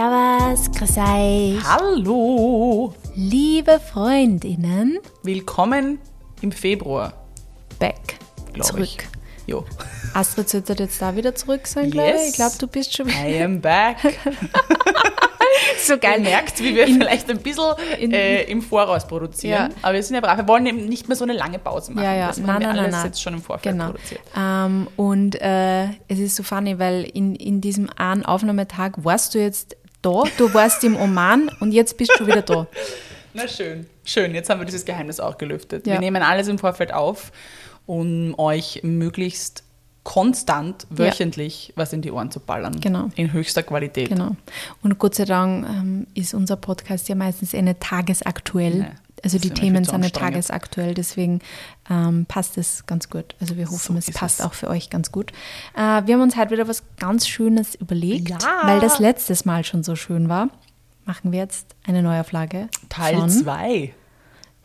Servus, grüß euch. Hallo! Liebe Freundinnen, Willkommen im Februar, back. Zurück. ich. Jo. Astrid sollte jetzt da wieder zurück sein, glaube ich. Yes. Ich glaube, du bist schon wieder I am back. so Ihr merkt, wie wir vielleicht ein bisschen in- äh, im Voraus produzieren. Ja. Aber wir sind ja brav. Wir wollen eben nicht mehr so eine lange Pause machen. Ja, ja, Das haben nein, wir nein, alles nein, jetzt schon im Vorfeld Genau. produziert. Ähm, und äh, es ist so funny, weil in, in diesem einen Aufnahmetag warst du jetzt da, du warst im Oman und jetzt bist du wieder da. Na schön. Schön, jetzt haben wir dieses Geheimnis auch gelüftet. Ja. Wir nehmen alles im Vorfeld auf, um euch möglichst konstant, Ja. wöchentlich was in die Ohren zu ballern. Genau. In höchster Qualität. Genau. Und Gott sei Dank ähm, ist unser Podcast ja meistens nicht tagesaktuell. Nee, also die Themen sind tagesaktuell, deswegen ähm, passt es ganz gut. Also wir hoffen, So es passt es. auch für euch ganz gut. Äh, wir haben uns heute wieder was ganz Schönes überlegt, Ja. weil das letztes Mal schon so schön war. Machen wir jetzt eine Neuauflage. Teil von 2.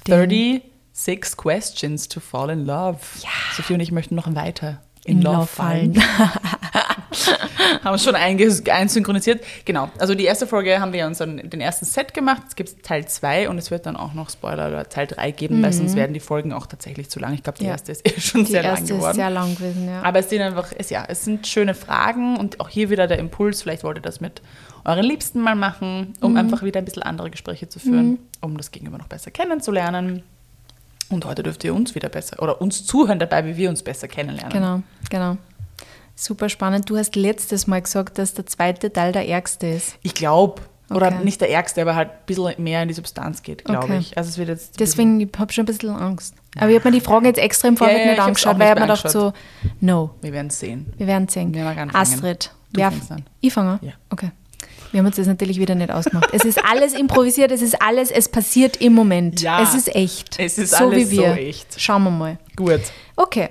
Den- 36 Questions to Fall in Love. Ja. Sophie und ich möchten noch weiter In Love fallen. haben uns schon einsynchronisiert. Genau. Also die erste Folge haben wir uns dann den ersten Set gemacht. Es gibt Teil 2 und es wird dann auch noch Spoiler oder Teil 3 geben, weil sonst werden die Folgen auch tatsächlich zu lang. Ich glaube, die Mhm. Ja. erste ist eh schon Die sehr lang erste ist geworden. sehr lang gewesen, ja. Aber es sind einfach, es, ja, es sind schöne Fragen und auch hier wieder der Impuls, vielleicht wollt ihr das mit euren Liebsten mal machen, Mhm. um einfach wieder ein bisschen andere Gespräche zu führen, um das Gegenüber noch besser kennenzulernen. Und heute dürft ihr uns wieder besser oder uns zuhören dabei, wie wir uns besser kennenlernen. Genau, genau. Super spannend. Du hast letztes Mal gesagt, dass der zweite Teil der ärgste ist. Ich glaube, oder Okay. nicht der ärgste, aber halt ein bisschen mehr in die Substanz geht, glaube Okay. ich. Also es wird jetzt Deswegen, ich habe schon ein bisschen Angst. Aber ich habe mir die Fragen jetzt extra im Vorfeld Ja, ja, nicht angeschaut, weil ich mir gedacht so, no, wir werden es sehen. wir werden sehen. Wer mag anfangen? Astrid, Du wer, an. ich fange? Ja. Okay. Wir haben uns das natürlich wieder nicht ausgemacht. es ist alles improvisiert, es ist alles, es passiert im Moment. Ja. Es ist echt. Es ist so alles wie wir. so echt. Schauen wir mal. Gut. Okay.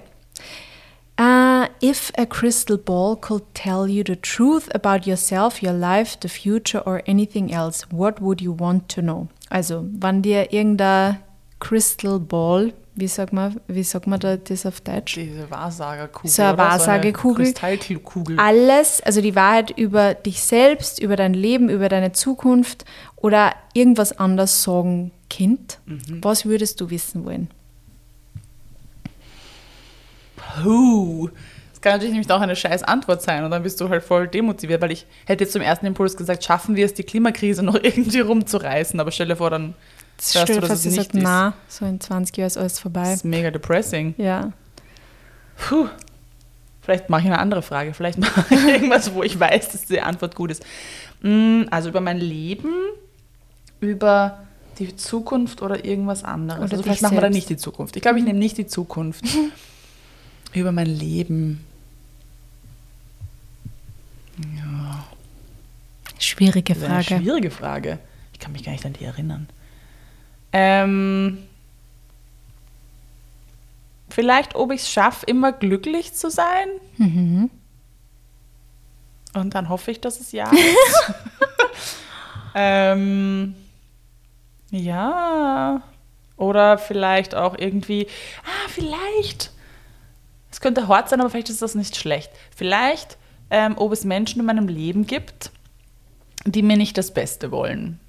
Uh, if a crystal ball could tell you the truth about yourself, your life, the future or anything else, what would you want to know? Also, wenn dir irgendein Crystal Ball, wie sagt man, wie sagt man da das auf Deutsch? Diese Wahrsagerkugel. So eine? Wahrsagekugel. So Kristallkugel. Alles, also die Wahrheit über dich selbst, über dein Leben, über deine Zukunft oder irgendwas anderes sagen, Kind, Mhm. was würdest du wissen wollen? Puh. Das kann natürlich nämlich auch eine scheiß Antwort sein und dann bist du halt voll demotiviert, weil ich hätte jetzt zum ersten Impuls gesagt, schaffen wir es, die Klimakrise noch irgendwie rumzureißen, aber stell dir vor, dann hörst Stell dir dass es nicht sagt, ist. na, so in 20 Jahren ist alles vorbei. Das ist mega depressing. Ja. Puh. Vielleicht mache ich eine andere Frage. Vielleicht mache ich irgendwas, wo ich weiß, dass die Antwort gut ist. Mm, Also über mein Leben, über die Zukunft oder irgendwas anderes. Oder also vielleicht machen wir dann selbst. nicht die Zukunft. Ich glaube, ich nehme nicht die Zukunft. über mein Leben. Schwierige ist eine Frage. schwierige Frage. Ich kann mich gar nicht an die erinnern. Ähm, vielleicht, ob ich es schaffe, immer glücklich zu sein. Mhm. Und dann hoffe ich, dass es ja ist. ähm, ja. Oder vielleicht auch irgendwie, ah, vielleicht. Es könnte hart sein, aber vielleicht ist das nicht schlecht. Vielleicht, ähm, ob es Menschen in meinem Leben gibt, die mir nicht das Beste wollen.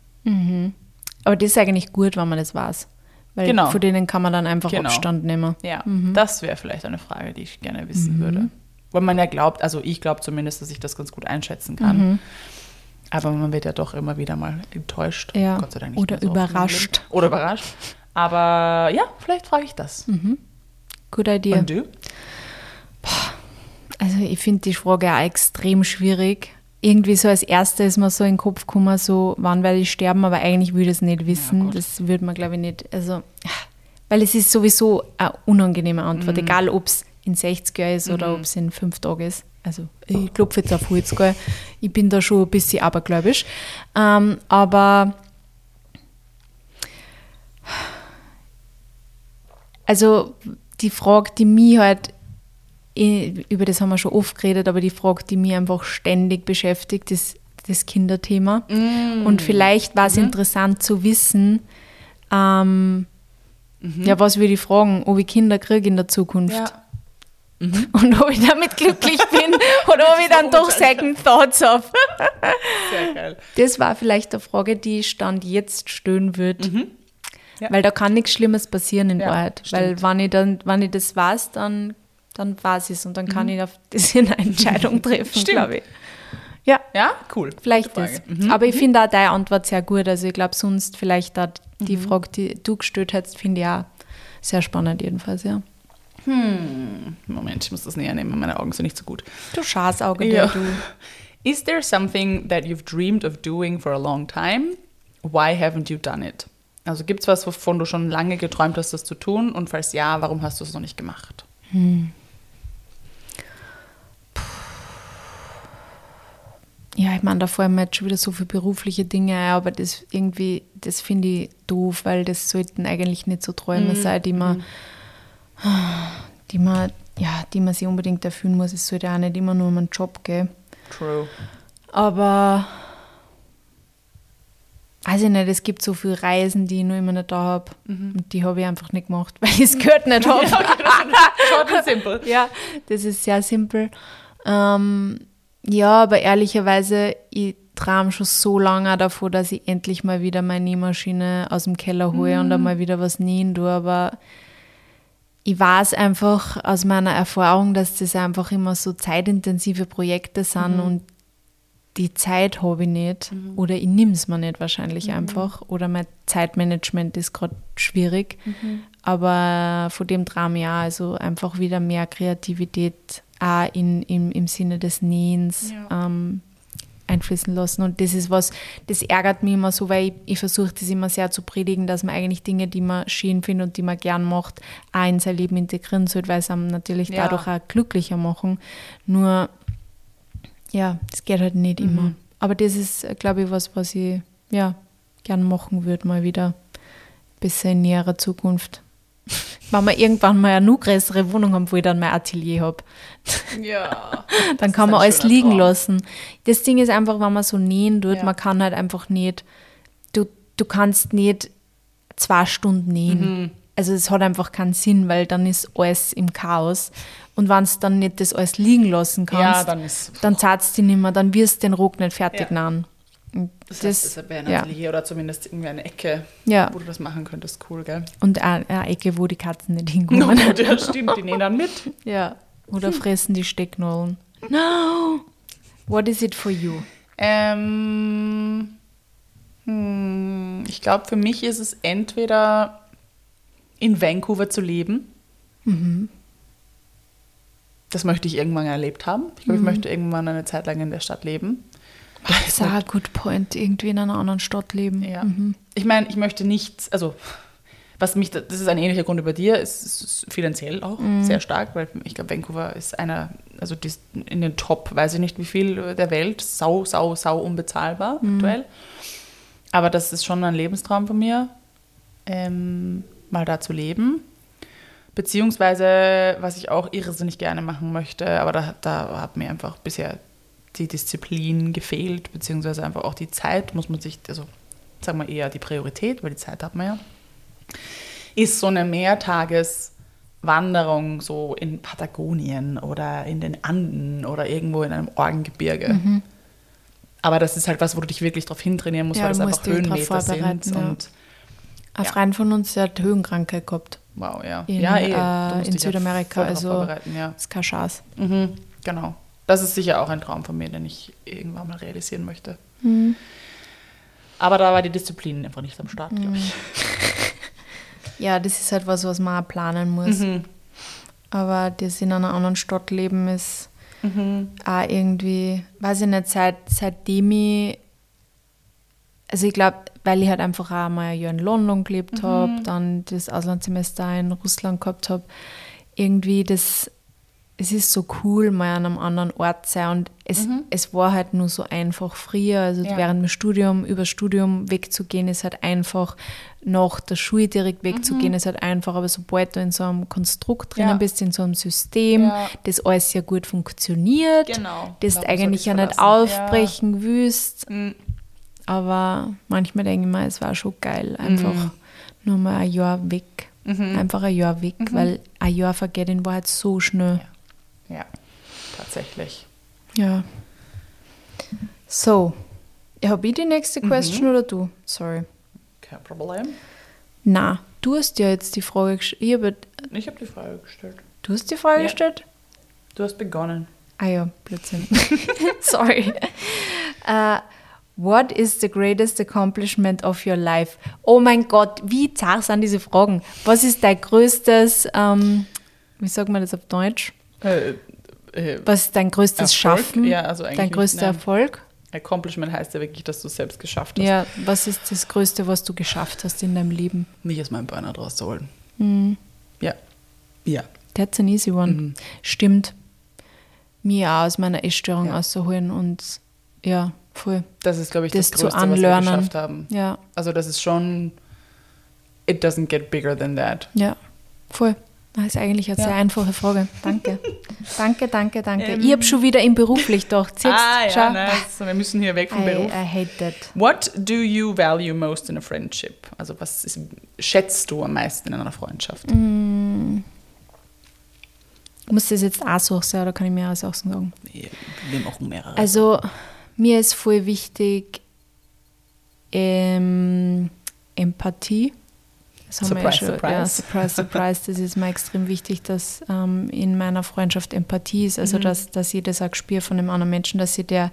Aber das ist eigentlich gut, wenn man das weiß. Weil Genau. von denen kann man dann einfach Genau. Abstand nehmen. Ja, das wäre vielleicht eine Frage, die ich gerne wissen würde. Weil man ja glaubt, also ich glaube zumindest, dass ich das ganz gut einschätzen kann. Aber man wird ja doch immer wieder mal enttäuscht. Ja. Gott sei Dank nicht Oder so überrascht. Oder überrascht. Aber ja, vielleicht frage ich das. Gute Idee. Und du? Also ich finde die Frage auch extrem schwierig. Irgendwie so als Erste ist mir so in den Kopf gekommen, so wann werde ich sterben, aber eigentlich würde ich es nicht wissen. Gott. das würde man, glaube ich, nicht. Also, weil es ist sowieso eine unangenehme Antwort, Mhm. egal ob es in 60 Jahren ist oder ob es in fünf Tagen ist. Also ich klopfe jetzt auf Holz, gell. Ich bin da schon ein bisschen abergläubisch. Ähm, aber also die Frage, die mich halt, über das haben wir schon oft geredet, aber die Frage, die mich einfach ständig beschäftigt, ist das Kinderthema. Mm. Und vielleicht war es Mhm. interessant zu wissen, ähm, Mhm. ja, was würde ich fragen, ob ich Kinder kriege in der Zukunft. Ja. und ob ich damit glücklich bin oder ob ich dann doch Second Thoughts habe. Sehr geil. Das war vielleicht eine Frage, die ich Stand jetzt stellen würde. Ja. Weil da kann nichts Schlimmes passieren in Ja, Wahrheit. stimmt. Weil wenn ich, dann, wenn ich das weiß, dann, dann weiß ich es und dann kann ich auf das eine Entscheidung treffen, Stimmt. glaube ich. Ja, Ja, cool. vielleicht das. Mhm. Aber ich finde auch deine Antwort sehr gut. Also ich glaube, sonst vielleicht auch die Frage, die du gestellt hättest, finde ich auch sehr spannend jedenfalls, ja. Moment, ich muss das näher nehmen, meine Augen sind nicht so gut. Du Schaßauge, Ja. du. Is there something that you've dreamed of doing for a long time? Why haven't you done it? Also gibt es was, wovon du schon lange geträumt hast, das zu tun? Und falls ja, warum hast du es noch nicht gemacht? Ja, ich meine, da fallen mir jetzt schon wieder so viele berufliche Dinge ein, aber das irgendwie, das finde ich doof, weil das sollten eigentlich nicht so Träume sein, die man, die man, ja, die man sich unbedingt erfüllen muss. Es sollte auch nicht immer nur um einen Job gehen. True. Aber weiß ich nicht, es gibt so viele Reisen, die ich noch immer nicht da habe. Und die habe ich einfach nicht gemacht, weil ich das Geld nicht habe. Short and simple. Ja, das ist sehr simpel. Ähm, ja, aber ehrlicherweise, ich träume schon so lange davor, dass ich endlich mal wieder meine Nähmaschine aus dem Keller hole und einmal wieder was nähen tue. Aber ich weiß einfach aus meiner Erfahrung, dass das einfach immer so zeitintensive Projekte sind und die Zeit habe ich nicht oder ich nehme es mir nicht wahrscheinlich einfach oder mein Zeitmanagement ist gerade schwierig. Aber von dem Traum ja, also einfach wieder mehr Kreativität auch in, im, im Sinne des Nähens Ja. ähm, einfließen lassen. Und das ist was, das ärgert mich immer so, weil ich, ich versuche das immer sehr zu predigen, dass man eigentlich Dinge, die man schön findet und die man gern macht, auch in sein Leben integrieren sollte, weil es einem natürlich Ja. dadurch auch glücklicher machen. Nur, ja, das geht halt nicht immer. Aber das ist, glaube ich, was, was ich ja, gern machen würde, mal wieder. Bis in näherer Zukunft. Wenn wir irgendwann mal eine noch größere Wohnung haben, wo ich dann mein Atelier habe. Ja. Dann kann man alles liegen Traum. lassen. Das Ding ist einfach, wenn man so nähen tut, Ja. man kann halt einfach nicht, du, du kannst nicht zwei Stunden nähen. Mhm. Also es hat einfach keinen Sinn, weil dann ist alles im Chaos. Und wenn du dann nicht das alles liegen lassen kannst, Ja, dann ist. dann zahlst du nicht mehr, dann wirst du den Rock nicht fertig Ja. nähen. Und Das, heißt, es wäre ein ja. Atelier oder zumindest irgendwie eine Ecke, Ja. wo du das machen könntest. Cool, gell? Und eine, eine Ecke, wo die Katzen nicht No, hinkommen. gut, ja, stimmt, die nähen dann mit. Ja. Oder fressen die Stecknadeln. No! What is it for you? Ähm, hm, ich glaube, für mich ist es entweder in Vancouver zu leben. Das möchte ich irgendwann erlebt haben. Ich glaube, ich möchte irgendwann eine Zeit lang in der Stadt leben. Das ist ein good point. Irgendwie in einer anderen Stadt leben. Ja. Mhm. Ich meine, ich möchte nichts, also was mich, das ist ein ähnlicher Grund über dir, ist, ist finanziell auch Mhm. sehr stark, weil ich glaube, Vancouver ist einer, also die ist in den Top, weiß ich nicht wie viel der Welt, sau, sau, sau unbezahlbar Mhm. aktuell. Aber das ist schon ein Lebenstraum von mir, ähm, mal da zu leben. Beziehungsweise, was ich auch irrsinnig gerne machen möchte, aber da, da hat mir einfach bisher die Disziplin gefehlt, beziehungsweise einfach auch die Zeit, muss man sich, also sagen wir eher die Priorität, weil die Zeit hat man ja, ist so eine Mehrtageswanderung so in Patagonien oder in den Anden oder irgendwo in einem Orgengebirge. Aber das ist halt was, wo du dich wirklich drauf hintrainieren musst, Ja, weil das einfach Höhenmeter sind. ja. Und Ein Ja. Freund von uns, der hat Höhenkrankheit gehabt. wow, ja. In, ja, äh, Du musst in Südamerika, also- ist kein Schatz. Mhm, genau. Das ist sicher auch ein Traum von mir, den ich irgendwann mal realisieren möchte. Mhm. Aber da war die Disziplin einfach nicht am Start, glaube Mhm. ich. Ja, das ist halt was, was man auch planen muss. Mhm. Aber das in einer anderen Stadt leben ist Mhm. auch irgendwie, weiß ich nicht, seit, seitdem ich, also ich glaube, weil ich halt einfach auch mal ein Jahr in London gelebt habe, dann das Auslandssemester in Russland gehabt habe, irgendwie das, es ist so cool, mal an einem anderen Ort zu sein und es, es war halt nur so einfach früher, also Ja. während dem Studium, über Studium wegzugehen, ist halt einfach, nach der Schule direkt wegzugehen, ist halt einfach, aber sobald du in so einem Konstrukt drinnen Ja. bist, in so einem System, Ja. das alles sehr gut funktioniert, Genau. das du eigentlich ja nicht aufbrechen willst, Mhm. aber manchmal denke ich mir, es war schon geil, einfach Mhm. nur mal ein Jahr weg. Einfach ein Jahr weg, weil ein Jahr vergeht in Wahrheit so schnell. Ja, tatsächlich. Ja. So. Habe ich die nächste Mhm. Question oder du? Sorry. Kein Problem. Na, du hast ja jetzt die Frage gestellt. Ich habe- Ich habe die Frage gestellt. Du hast die Frage Ja. gestellt? Du hast begonnen. Ah ja, Blödsinn. Sorry. Uh, what is the greatest accomplishment of your life? Oh mein Gott, wie zart sind diese Fragen? Was ist dein größtes, ähm, wie sagt man das auf Deutsch? Äh, äh, Was ist dein größtes Erfolg? Schaffen? Ja, also eigentlich dein größter nein. Erfolg? Accomplishment heißt ja wirklich, dass du es selbst geschafft hast. Ja, was ist das Größte, was du geschafft hast in deinem Leben? Mich aus meinem Burnout rauszuholen. Mhm. Ja. Ja. That's an easy one. Mhm. Stimmt. Mir auch aus meiner Essstörung Ja. auszuholen und ja, voll. Das ist, glaube ich, Das das, Größte, was wir geschafft haben. Ja, Also das ist schon, it doesn't get bigger than that. ja, voll. Das ist eigentlich eine Ja. sehr einfache Frage. Danke. danke, danke, danke. Ähm. ich habe schon wieder im beruflich gedacht. Jetzt, ah, ja, nice. Wir müssen hier weg vom I, Beruf. I hate that. What do you value most in a friendship? Also was ist, schätzt du am meisten in einer Freundschaft? Muss das jetzt auch so sein oder kann ich mehrere Sachen sagen? Wir machen mehrere. Also, mir ist voll wichtig ähm, Empathie. Das haben wir ja Surprise, schon. Ja, surprise. surprise, surprise. Das ist mir extrem wichtig, dass ähm, in meiner Freundschaft Empathie ist. Also, dass, dass ich das auch spüre von dem anderen Menschen, dass sie der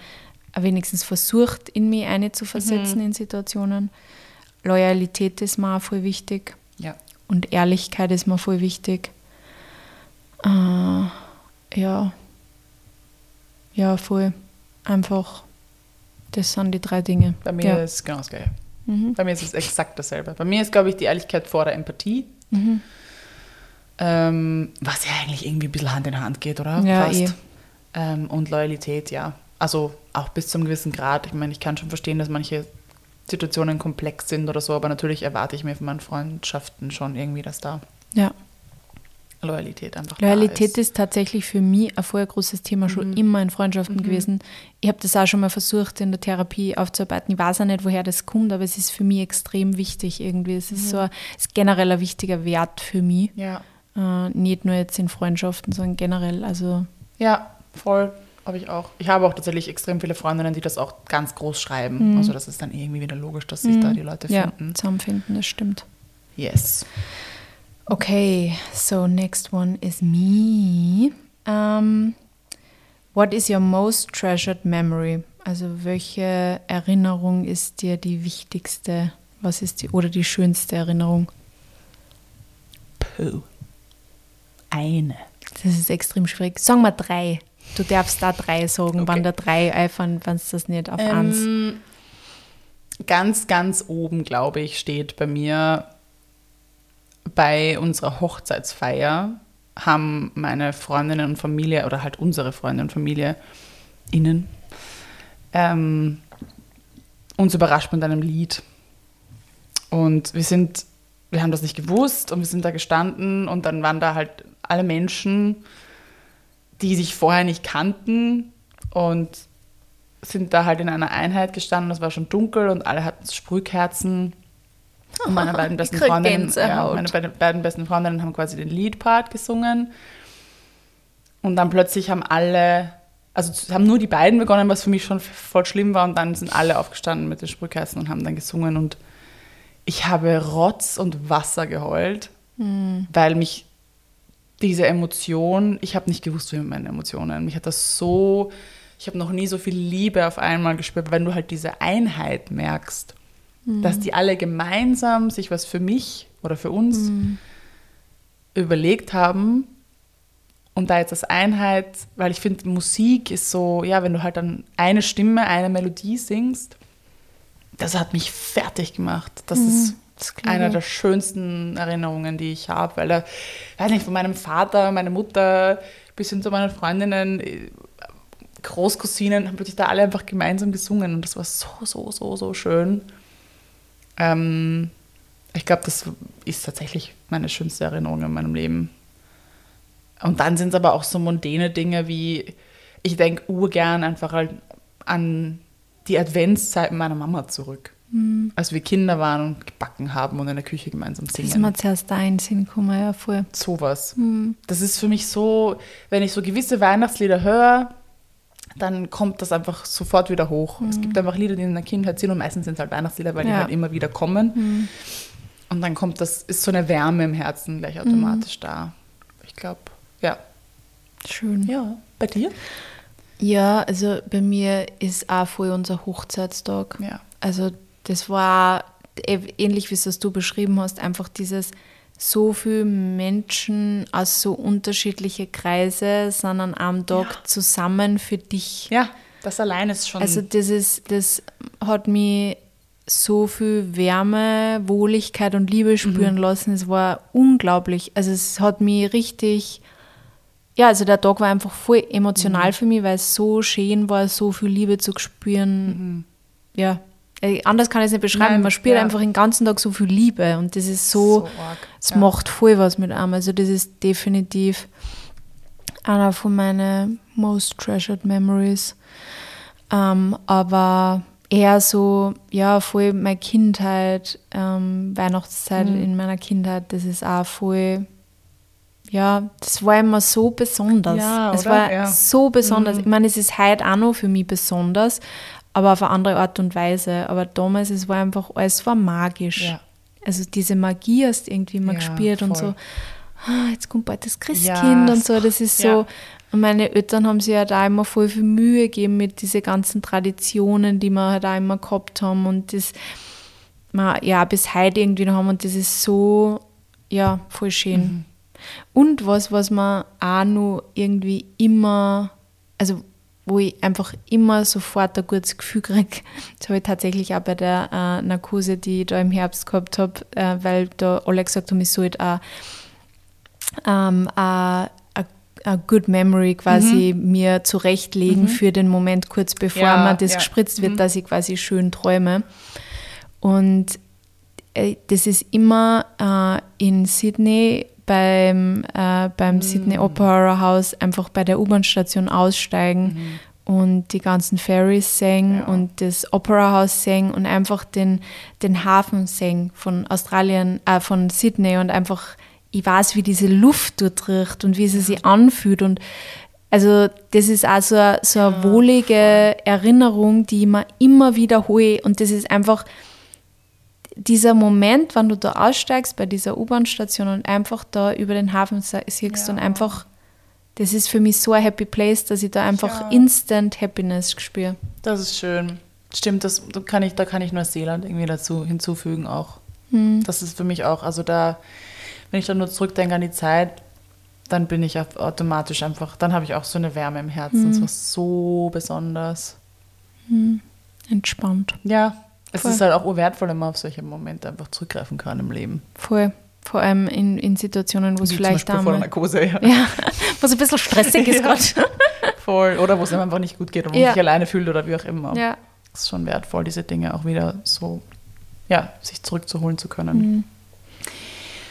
wenigstens versucht, in mich eine zu versetzen in Situationen. Loyalität ist mir auch voll wichtig. ja. Und Ehrlichkeit ist mir voll wichtig. Äh, ja. Ja, voll. Einfach, das sind die drei Dinge. Bei mir ja. ist es genau das Gleiche. Mhm. Bei mir ist es exakt dasselbe. Bei mir ist, glaube ich, die Ehrlichkeit vor der Empathie. Mhm. Ähm, was ja eigentlich irgendwie ein bisschen Hand in Hand geht, oder? Ja, eh. Ähm, und Loyalität, ja. Also auch bis zum gewissen Grad. Ich meine, ich kann schon verstehen, dass manche Situationen komplex sind oder so, aber natürlich erwarte ich mir von meinen Freundschaften schon irgendwie, dass da ja. Loyalität einfach Loyalität ist. ist tatsächlich für mich ein voll großes Thema schon immer in Freundschaften gewesen. Ich habe das auch schon mal versucht, in der Therapie aufzuarbeiten. Ich weiß auch nicht, woher das kommt, aber es ist für mich extrem wichtig irgendwie. Es ist so ein, ist generell ein wichtiger Wert für mich. Ja, Äh, nicht nur jetzt in Freundschaften, sondern generell. Also, ja, voll. Habe ich auch. Ich habe auch tatsächlich extrem viele Freundinnen, die das auch ganz groß schreiben. Also das ist dann irgendwie wieder logisch, dass sich da die Leute ja, finden. zusammenfinden, das stimmt. Yes. Okay, so next one is me. Um, what is your most treasured memory? Also welche Erinnerung ist dir die wichtigste? Was ist die oder die schönste Erinnerung? Puh. Eine. Das ist extrem schwierig. Sag mal drei. Du darfst da drei sagen, Okay. wann da drei einfallen, wenn es das nicht auf eins. Ähm, ganz, ganz oben, glaube ich, steht bei mir bei unserer Hochzeitsfeier haben meine Freundinnen und Familie oder halt unsere Freunde und Familie innen ähm, uns überrascht mit einem Lied. Und wir sind, wir haben das nicht gewusst und wir sind da gestanden und dann waren da halt alle Menschen, die sich vorher nicht kannten und sind da halt in einer Einheit gestanden. Es war schon dunkel und alle hatten Sprühkerzen. Und meine beiden besten Freundinnen, ja, meine beiden, beiden besten Freundinnen haben quasi den Leadpart gesungen. Und dann plötzlich haben alle, also haben nur die beiden begonnen, was für mich schon voll schlimm war. Und dann sind alle aufgestanden mit den Sprühkerzen und haben dann gesungen. Und ich habe Rotz und Wasser geheult, weil mich diese Emotion, ich habe nicht gewusst, wie mit meinen Emotionen. Mich hat das so, ich habe noch nie so viel Liebe auf einmal gespürt, wenn du halt diese Einheit merkst, dass die alle gemeinsam sich was für mich oder für uns überlegt haben und da jetzt als Einheit, weil ich finde, Musik ist so, ja, wenn du halt dann eine Stimme, eine Melodie singst, das hat mich fertig gemacht. Das ist das glaub eine ich. der schönsten Erinnerungen, die ich habe, weil da, weiß nicht, von meinem Vater, meine Mutter bis hin zu meinen Freundinnen, äh, Großcousinen, haben plötzlich da alle einfach gemeinsam gesungen und das war so, so, so, so schön. Ähm, ich glaube, das ist tatsächlich meine schönste Erinnerung in meinem Leben. Und dann sind es aber auch so mondäne Dinge wie, ich denke urgern einfach halt an die Adventszeiten meiner Mama zurück. Als wir Kinder waren und gebacken haben und in der Küche gemeinsam Das ist singen. mir zuerst da in den Sinn gekommen, ja, voll. Sowas. Das ist für mich so, wenn ich so gewisse Weihnachtslieder höre, dann kommt das einfach sofort wieder hoch. Es gibt einfach Lieder, die in der Kindheit sind und meistens sind es halt Weihnachtslieder, weil die Ja. halt immer wieder kommen. Und dann kommt das, ist so eine Wärme im Herzen gleich automatisch da. Ich glaube, ja. Schön. Ja. Bei dir? Ja, also bei mir ist auch voll unser Hochzeitstag. Ja. Also das war äh, ähnlich wie es das du beschrieben hast, einfach dieses so viele Menschen aus so unterschiedliche Kreise sind an einem Tag zusammen für dich. Ja, das allein ist schon. Also das ist, das hat mich so viel Wärme, Wohligkeit und Liebe spüren lassen. Es war unglaublich. Also es hat mich richtig, ja, also der Tag war einfach voll emotional für mich, weil es so schön war, so viel Liebe zu spüren. Ja, äh, anders kann ich es nicht beschreiben. Nein, Man spürt ja. einfach den ganzen Tag so viel Liebe und das ist so, So es ja. macht voll was mit einem. Also das ist definitiv einer von meinen most treasured memories. Ähm, aber eher so, ja, voll meine Kindheit, ähm, Weihnachtszeit Mhm. in meiner Kindheit, das ist auch voll, ja, das war immer so besonders. Ja, es war Ja. so besonders. Ich meine, es ist heute auch noch für mich besonders, aber auf eine andere Art und Weise. Aber damals, es war einfach, alles war magisch. Ja. Also diese Magie hast irgendwie immer Ja, gespürt und voll. so, ah, jetzt kommt bald das Christkind Ja, und so. Das ist so. Und meine Eltern haben sich ja da immer voll viel Mühe gegeben mit diesen ganzen Traditionen, die wir halt auch immer gehabt haben und das ja bis heute irgendwie noch haben und das ist so, ja, voll schön. Mhm. Und was, was man auch noch irgendwie immer, also wo ich einfach immer sofort ein gutes Gefühl kriege, das habe ich tatsächlich auch bei der äh, Narkose, die ich da im Herbst gehabt habe, äh, weil da alle gesagt haben, ich sollte auch ähm, a, a, a good memory quasi mir zurechtlegen für den Moment kurz bevor Ja, man das ja. gespritzt wird, dass ich quasi schön träume. Und äh, das ist immer äh, in Sydney beim, äh, beim Sydney Opera House einfach bei der U-Bahn-Station aussteigen und die ganzen Ferries singen Ja. und das Opera House singen und einfach den, den Hafen singen von Australien, äh, von Sydney und einfach, ich weiß, wie diese Luft dort riecht und wie sie sich anfühlt und also das ist auch so, eine- so eine wohlige Erinnerung, die ich mir immer wiederhole und das ist einfach dieser Moment, wenn du da aussteigst bei dieser U-Bahn-Station und einfach da über den Hafen siehst Ja. und einfach, das ist für mich so ein Happy Place, dass ich da einfach Ja. instant Happiness spüre. Das ist schön. Stimmt, das da kann ich, da kann ich Neuseeland irgendwie dazu hinzufügen auch. Hm. Das ist für mich auch, also da, wenn ich dann nur zurückdenke an die Zeit, dann bin ich automatisch einfach, dann habe ich auch so eine Wärme im Herzen. Hm. Es war so besonders. Entspannt. Ja, es Voll. ist halt auch wertvoll, wenn man auf solche Momente einfach zurückgreifen kann im Leben. Voll. Vor allem in, in Situationen, wo es vielleicht Beispiel vor der einmal, Narkose. Ja. ja, wo es ein bisschen stressig ist Ja. gerade. Voll. Oder wo es einem einfach nicht gut geht und man Ja. sich alleine fühlt oder wie auch immer. Ja. Es ist schon wertvoll, diese Dinge auch wieder so, ja, sich zurückzuholen zu können. Mhm.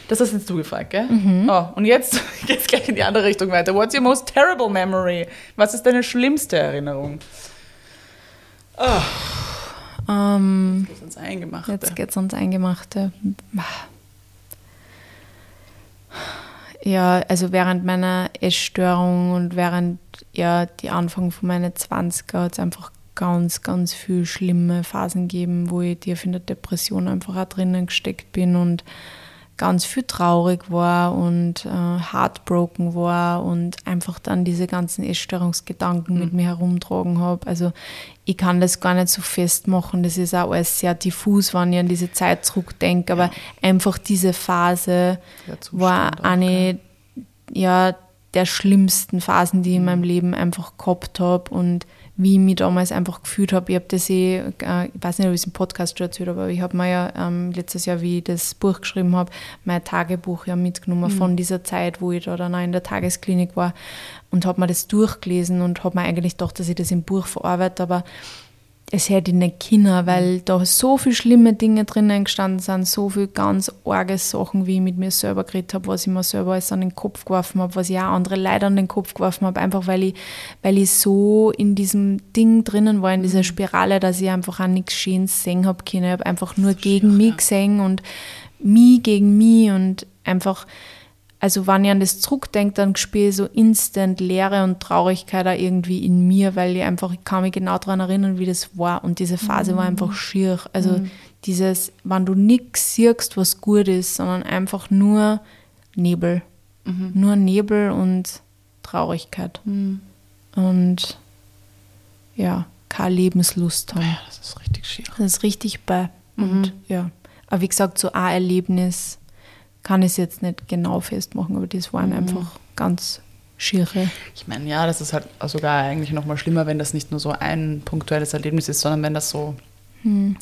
Das hast jetzt du gefragt, gell? Oh, und jetzt geht es gleich in die andere Richtung weiter. What's your most terrible memory? Was ist deine schlimmste Erinnerung? Oh, Ähm, das ist ins Eingemachte. Jetzt geht's ans Eingemachte. Ja, also während meiner Essstörung und während ja die Anfang von meinen 20er hat es einfach ganz, ganz viel schlimme Phasen gegeben, wo ich tief in der Depression einfach auch drinnen gesteckt bin und ganz viel traurig war und äh, heartbroken war und einfach dann diese ganzen Essstörungsgedanken mit mir herumtragen habe. Also ich kann das gar nicht so festmachen. Das ist auch alles sehr diffus, wenn ich an diese Zeit zurückdenke. Aber einfach diese Phase war eine ja, der schlimmsten Phasen, die ich in meinem Leben einfach gehabt habe und wie ich mich damals einfach gefühlt habe. Ich habe das eh, äh, ich weiß nicht, ob ich es im Podcast schon erzählt habe, aber ich habe mir ja ähm, letztes Jahr, wie ich das Buch geschrieben habe, mein Tagebuch ja mitgenommen von dieser Zeit, wo ich da dann auch in der Tagesklinik war und habe mir das durchgelesen und habe mir eigentlich gedacht, dass ich das im Buch verarbeite, aber es hätte ich nicht können, weil da so viele schlimme Dinge drinnen gestanden sind, so viele ganz arge Sachen, wie ich mit mir selber geredet habe, was ich mir selber alles an den Kopf geworfen habe, was ich auch andere Leute an den Kopf geworfen habe, einfach weil ich, weil ich so in diesem Ding drinnen war, in dieser Spirale, dass ich einfach auch nichts Schönes sehen habe können. Ich habe einfach nur gegen mich gesehen und mich gegen mich und einfach also wenn ich an das zurückdenke, dann spüre ich so instant Leere und Traurigkeit auch irgendwie in mir, weil ich einfach, ich kann mich genau daran erinnern, wie das war. Und diese Phase mhm. war einfach schier. Also mhm. dieses, wenn du nichts siehst, was gut ist, sondern einfach nur Nebel. Mhm. Nur Nebel und Traurigkeit. Mhm. Und ja, keine Lebenslust haben. Ja, das ist richtig schier. Das ist richtig bei. Und Mhm. ja. Aber wie gesagt, so ein Erlebnis kann ich es jetzt nicht genau festmachen, aber das waren Mhm. einfach ganz schiere. Ich meine, ja, das ist halt sogar eigentlich noch mal schlimmer, wenn das nicht nur so ein punktuelles Erlebnis ist, sondern wenn das so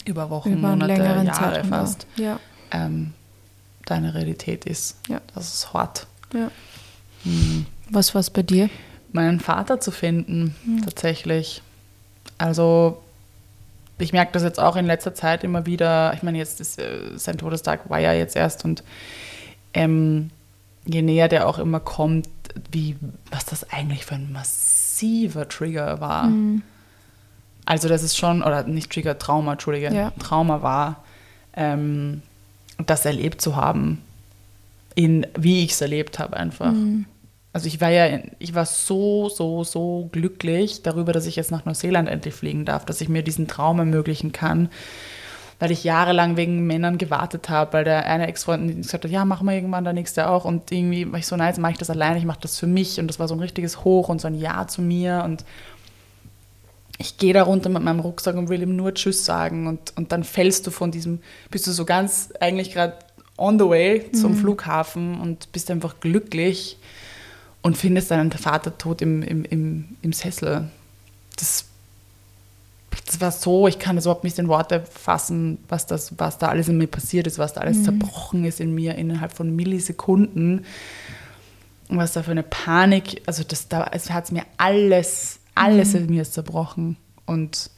über Wochen, über Monate, Jahre Zeitraum. fast Ja, ähm, deine Realität ist. Ja. Das ist hart. ja. Was war es bei dir? Meinen Vater zu finden, Hm. tatsächlich. Also, ich merke das jetzt auch in letzter Zeit immer wieder. Ich meine, jetzt ist äh, sein Todestag war ja jetzt erst und ähm, je näher der auch immer kommt, wie, was das eigentlich für ein massiver Trigger war. Hm. Also das ist schon, oder nicht Trigger, Trauma, Entschuldige, Ja. Trauma war, ähm, das erlebt zu haben, in wie ich es erlebt habe einfach. Hm. Also ich war ja, in- ich war so, so, so glücklich darüber, dass ich jetzt nach Neuseeland endlich fliegen darf, dass ich mir diesen Traum ermöglichen kann, weil ich jahrelang wegen Männern gewartet habe, weil der eine Ex-Freund gesagt hat, ja, machen wir irgendwann, der nächste auch. Und irgendwie war ich so, nein, jetzt mache ich das alleine, ich mache das für mich. Und das war so ein richtiges Hoch und so ein Ja zu mir. Und ich gehe da runter mit meinem Rucksack und will ihm nur Tschüss sagen. Und, und dann fällst du von diesem, bist du so ganz eigentlich gerade on the way zum Flughafen und bist einfach glücklich und findest deinen Vater tot im, im, im, im Sessel. Das, das war so, ich kann das überhaupt nicht in Worte fassen, was, das, was da alles in mir passiert ist, was da alles zerbrochen ist in mir innerhalb von Millisekunden. Und was da für eine Panik, also das da, es hat mir alles, alles in mir ist zerbrochen. Und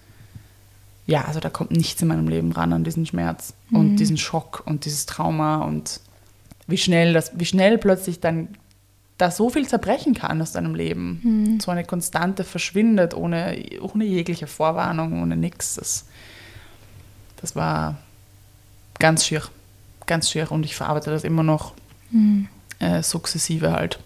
ja, also da kommt nichts in meinem Leben ran an diesen Schmerz und diesen Schock und dieses Trauma und wie schnell das, wie schnell plötzlich dann da so viel zerbrechen kann aus deinem Leben. So eine Konstante verschwindet ohne, ohne jegliche Vorwarnung, ohne nichts. Das, das war ganz schier, ganz schier und ich verarbeite das immer noch äh, sukzessive halt.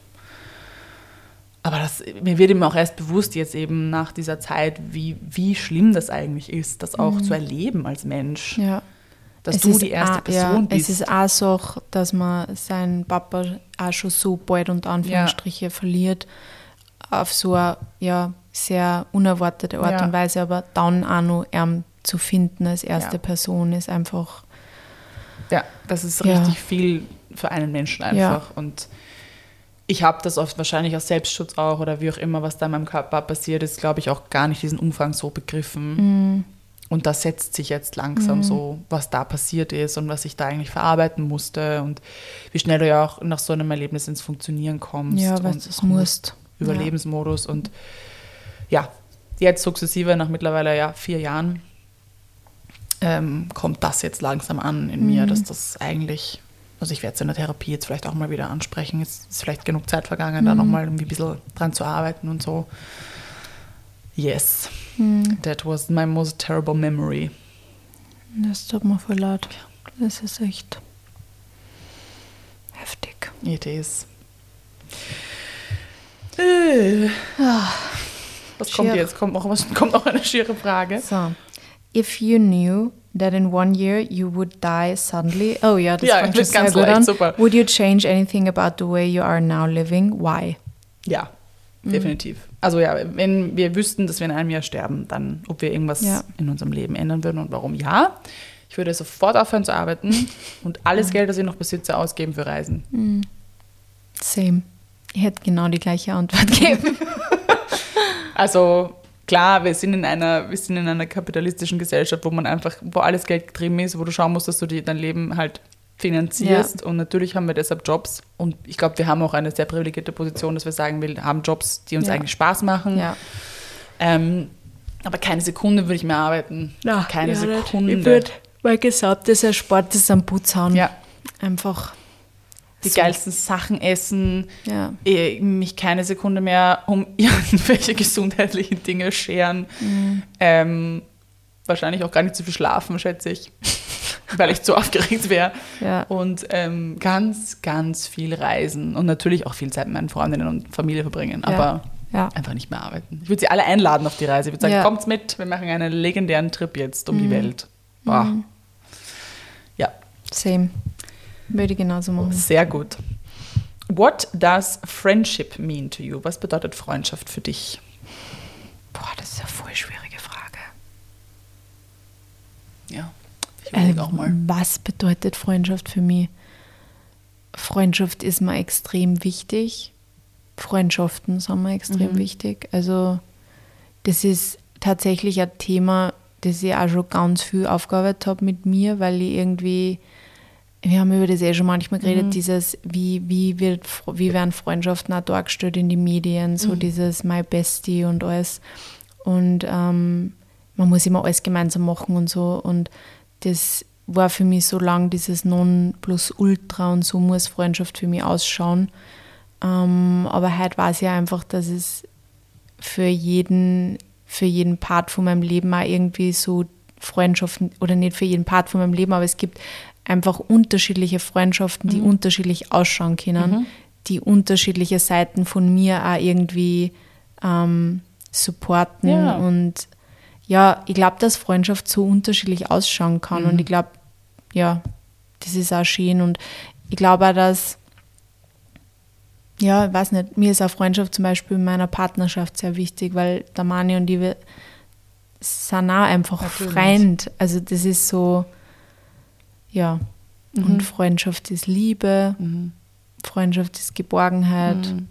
Aber das, mir wird eben auch erst bewusst jetzt eben nach dieser Zeit, wie, wie schlimm das eigentlich ist, das auch zu erleben als Mensch. Ja. Dass Es du ist die erste auch- Person ja, bist. Es ist auch so, dass man seinen Papa auch schon so bald unter Anführungsstriche verliert. Auf so eine ja, sehr unerwartete Art Ja. und Weise, aber dann auch noch ihn zu finden als erste Ja. Person ist einfach. Ja, das ist Ja. richtig viel für einen Menschen einfach. Und ich habe das oft wahrscheinlich aus Selbstschutz auch oder wie auch immer, was da in meinem Körper passiert ist, glaube ich, auch gar nicht diesen Umfang so begriffen. Und das setzt sich jetzt langsam so, was da passiert ist und was ich da eigentlich verarbeiten musste und wie schnell du ja auch nach so einem Erlebnis ins Funktionieren kommst. Ja, weil du es musst. Überlebensmodus und ja, jetzt sukzessive nach mittlerweile ja vier Jahren ähm, kommt das jetzt langsam an in mir, dass das eigentlich, also ich werde es in der Therapie jetzt vielleicht auch mal wieder ansprechen, jetzt ist vielleicht genug Zeit vergangen, da nochmal irgendwie ein bisschen dran zu arbeiten und so. Yes, that was my most terrible memory. Das tut mir voll leid. Das ist echt heftig. It is. Äh. Was kommt Schier. jetzt? Kommt noch, was, kommt noch eine schiere Frage? So, if you knew that in one year you would die suddenly, oh ja, das Ja, fängt schon ist ganz gut leicht, an. super. Would you change anything about the way you are now living? Why? Ja, definitiv. Also ja, wenn wir wüssten, dass wir in einem Jahr sterben, dann ob wir irgendwas Ja. in unserem Leben ändern würden und warum ja. Ich würde sofort aufhören zu arbeiten und alles Geld, das ich noch besitze, ausgeben für Reisen. Same. Ich hätte genau die gleiche Antwort gegeben. Also klar, wir sind in einer, wir sind in einer kapitalistischen Gesellschaft, wo man einfach, wo alles Geld getrieben ist, wo du schauen musst, dass du die, dein Leben halt finanzierst. Und natürlich haben wir deshalb Jobs. Und ich glaube, wir haben auch eine sehr privilegierte Position, dass wir sagen, wir haben Jobs, die uns Ja. eigentlich Spaß machen. ja. Ähm, Aber keine Sekunde würde ich mehr arbeiten. Na, keine ja. Sekunde. Ich würde mal gesagt, dass er Sport ist am Putz hauen. Ja. Einfach. die so. geilsten Sachen essen, Ja. eh, mich keine Sekunde mehr um irgendwelche gesundheitlichen Dinge scheren. Mhm. Ähm, wahrscheinlich auch gar nicht zu viel schlafen, schätze ich, weil ich zu aufgeregt wäre. Ja. Und ähm, ganz, ganz viel reisen und natürlich auch viel Zeit mit meinen Freundinnen und Familie verbringen, aber Ja. einfach nicht mehr arbeiten. Ich würde sie alle einladen auf die Reise. Ich würde sagen, Ja. kommt mit, wir machen einen legendären Trip jetzt um die Welt. Boah. Ja, Same. Würde ich genauso machen. sehr gut. What does friendship mean to you? Was bedeutet Freundschaft für dich? Boah, das ist eine voll schwierige Frage. Ja, ich überlege Ähm, auch mal. Was bedeutet Freundschaft für mich? Freundschaft ist mir extrem wichtig. Freundschaften sind mir extrem Mhm. wichtig. Also das ist tatsächlich ein Thema, das ich auch schon ganz viel aufgearbeitet habe mit mir, weil ich irgendwie, wir haben über das eh schon manchmal geredet, Mhm. dieses, wie, wie, wird, wie werden Freundschaften auch dargestellt in den Medien, so Mhm. dieses My Bestie und alles. Und ähm, man muss immer alles gemeinsam machen und so. Und das war für mich so lang dieses Non-Plus-Ultra und so muss Freundschaft für mich ausschauen. Ähm, aber heute weiß ich einfach, dass es für jeden, für jeden Part von meinem Leben auch irgendwie so Freundschaften, oder nicht für jeden Part von meinem Leben, aber es gibt einfach unterschiedliche Freundschaften, die unterschiedlich ausschauen können, die unterschiedliche Seiten von mir auch irgendwie ähm, supporten. Ja. Und ja, ich glaube, dass Freundschaft so unterschiedlich ausschauen kann. Und ich glaube, ja, das ist auch schön. Und ich glaube auch, dass ja, ich weiß nicht, mir ist auch Freundschaft zum Beispiel in meiner Partnerschaft sehr wichtig, weil der Mani und ich wir sind auch einfach Natürlich. Freund. Also das ist so, ja. Und Freundschaft ist Liebe, Mhm. Freundschaft ist Geborgenheit, Mhm.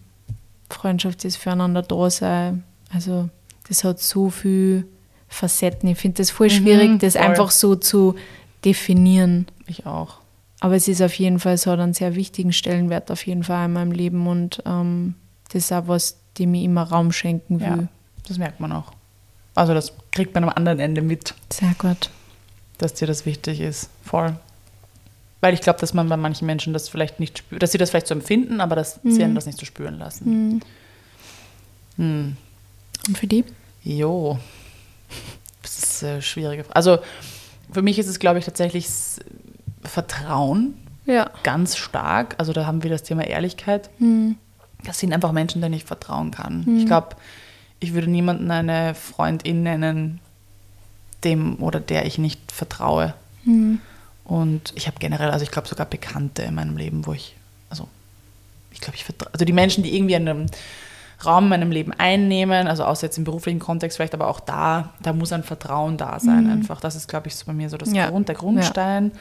Freundschaft ist füreinander da sein. Also das hat so viel Facetten. Ich finde das voll schwierig, Mhm, das voll. einfach so zu definieren. Ich auch. Aber es ist auf jeden Fall, es hat einen sehr wichtigen Stellenwert auf jeden Fall in meinem Leben und ähm, das ist auch was, dem ich immer Raum schenken will. Ja, das merkt man auch. Also das kriegt man am anderen Ende mit, Sehr gut. dass dir das wichtig ist. Voll. Weil ich glaube, dass man bei manchen Menschen das vielleicht nicht spürt, dass sie das vielleicht so empfinden, aber dass sie einen das nicht so spüren lassen. Hm. Und für die? Jo. Ist eine schwierige Frage. Also für mich ist es, glaube ich, tatsächlich Vertrauen Ja. ganz stark. Also da haben wir das Thema Ehrlichkeit. Das sind einfach Menschen, denen ich vertrauen kann. Ich glaube, ich würde niemanden eine Freundin nennen, dem oder der ich nicht vertraue. Und ich habe generell, also ich glaube sogar Bekannte in meinem Leben, wo ich, also ich glaube, ich vertraue, also die Menschen, die irgendwie einen Raum in meinem Leben einnehmen, also außer jetzt im beruflichen Kontext vielleicht, aber auch da, da muss ein Vertrauen da sein einfach. Das ist, glaube ich, so bei mir so das Ja. Grund, der Grundstein.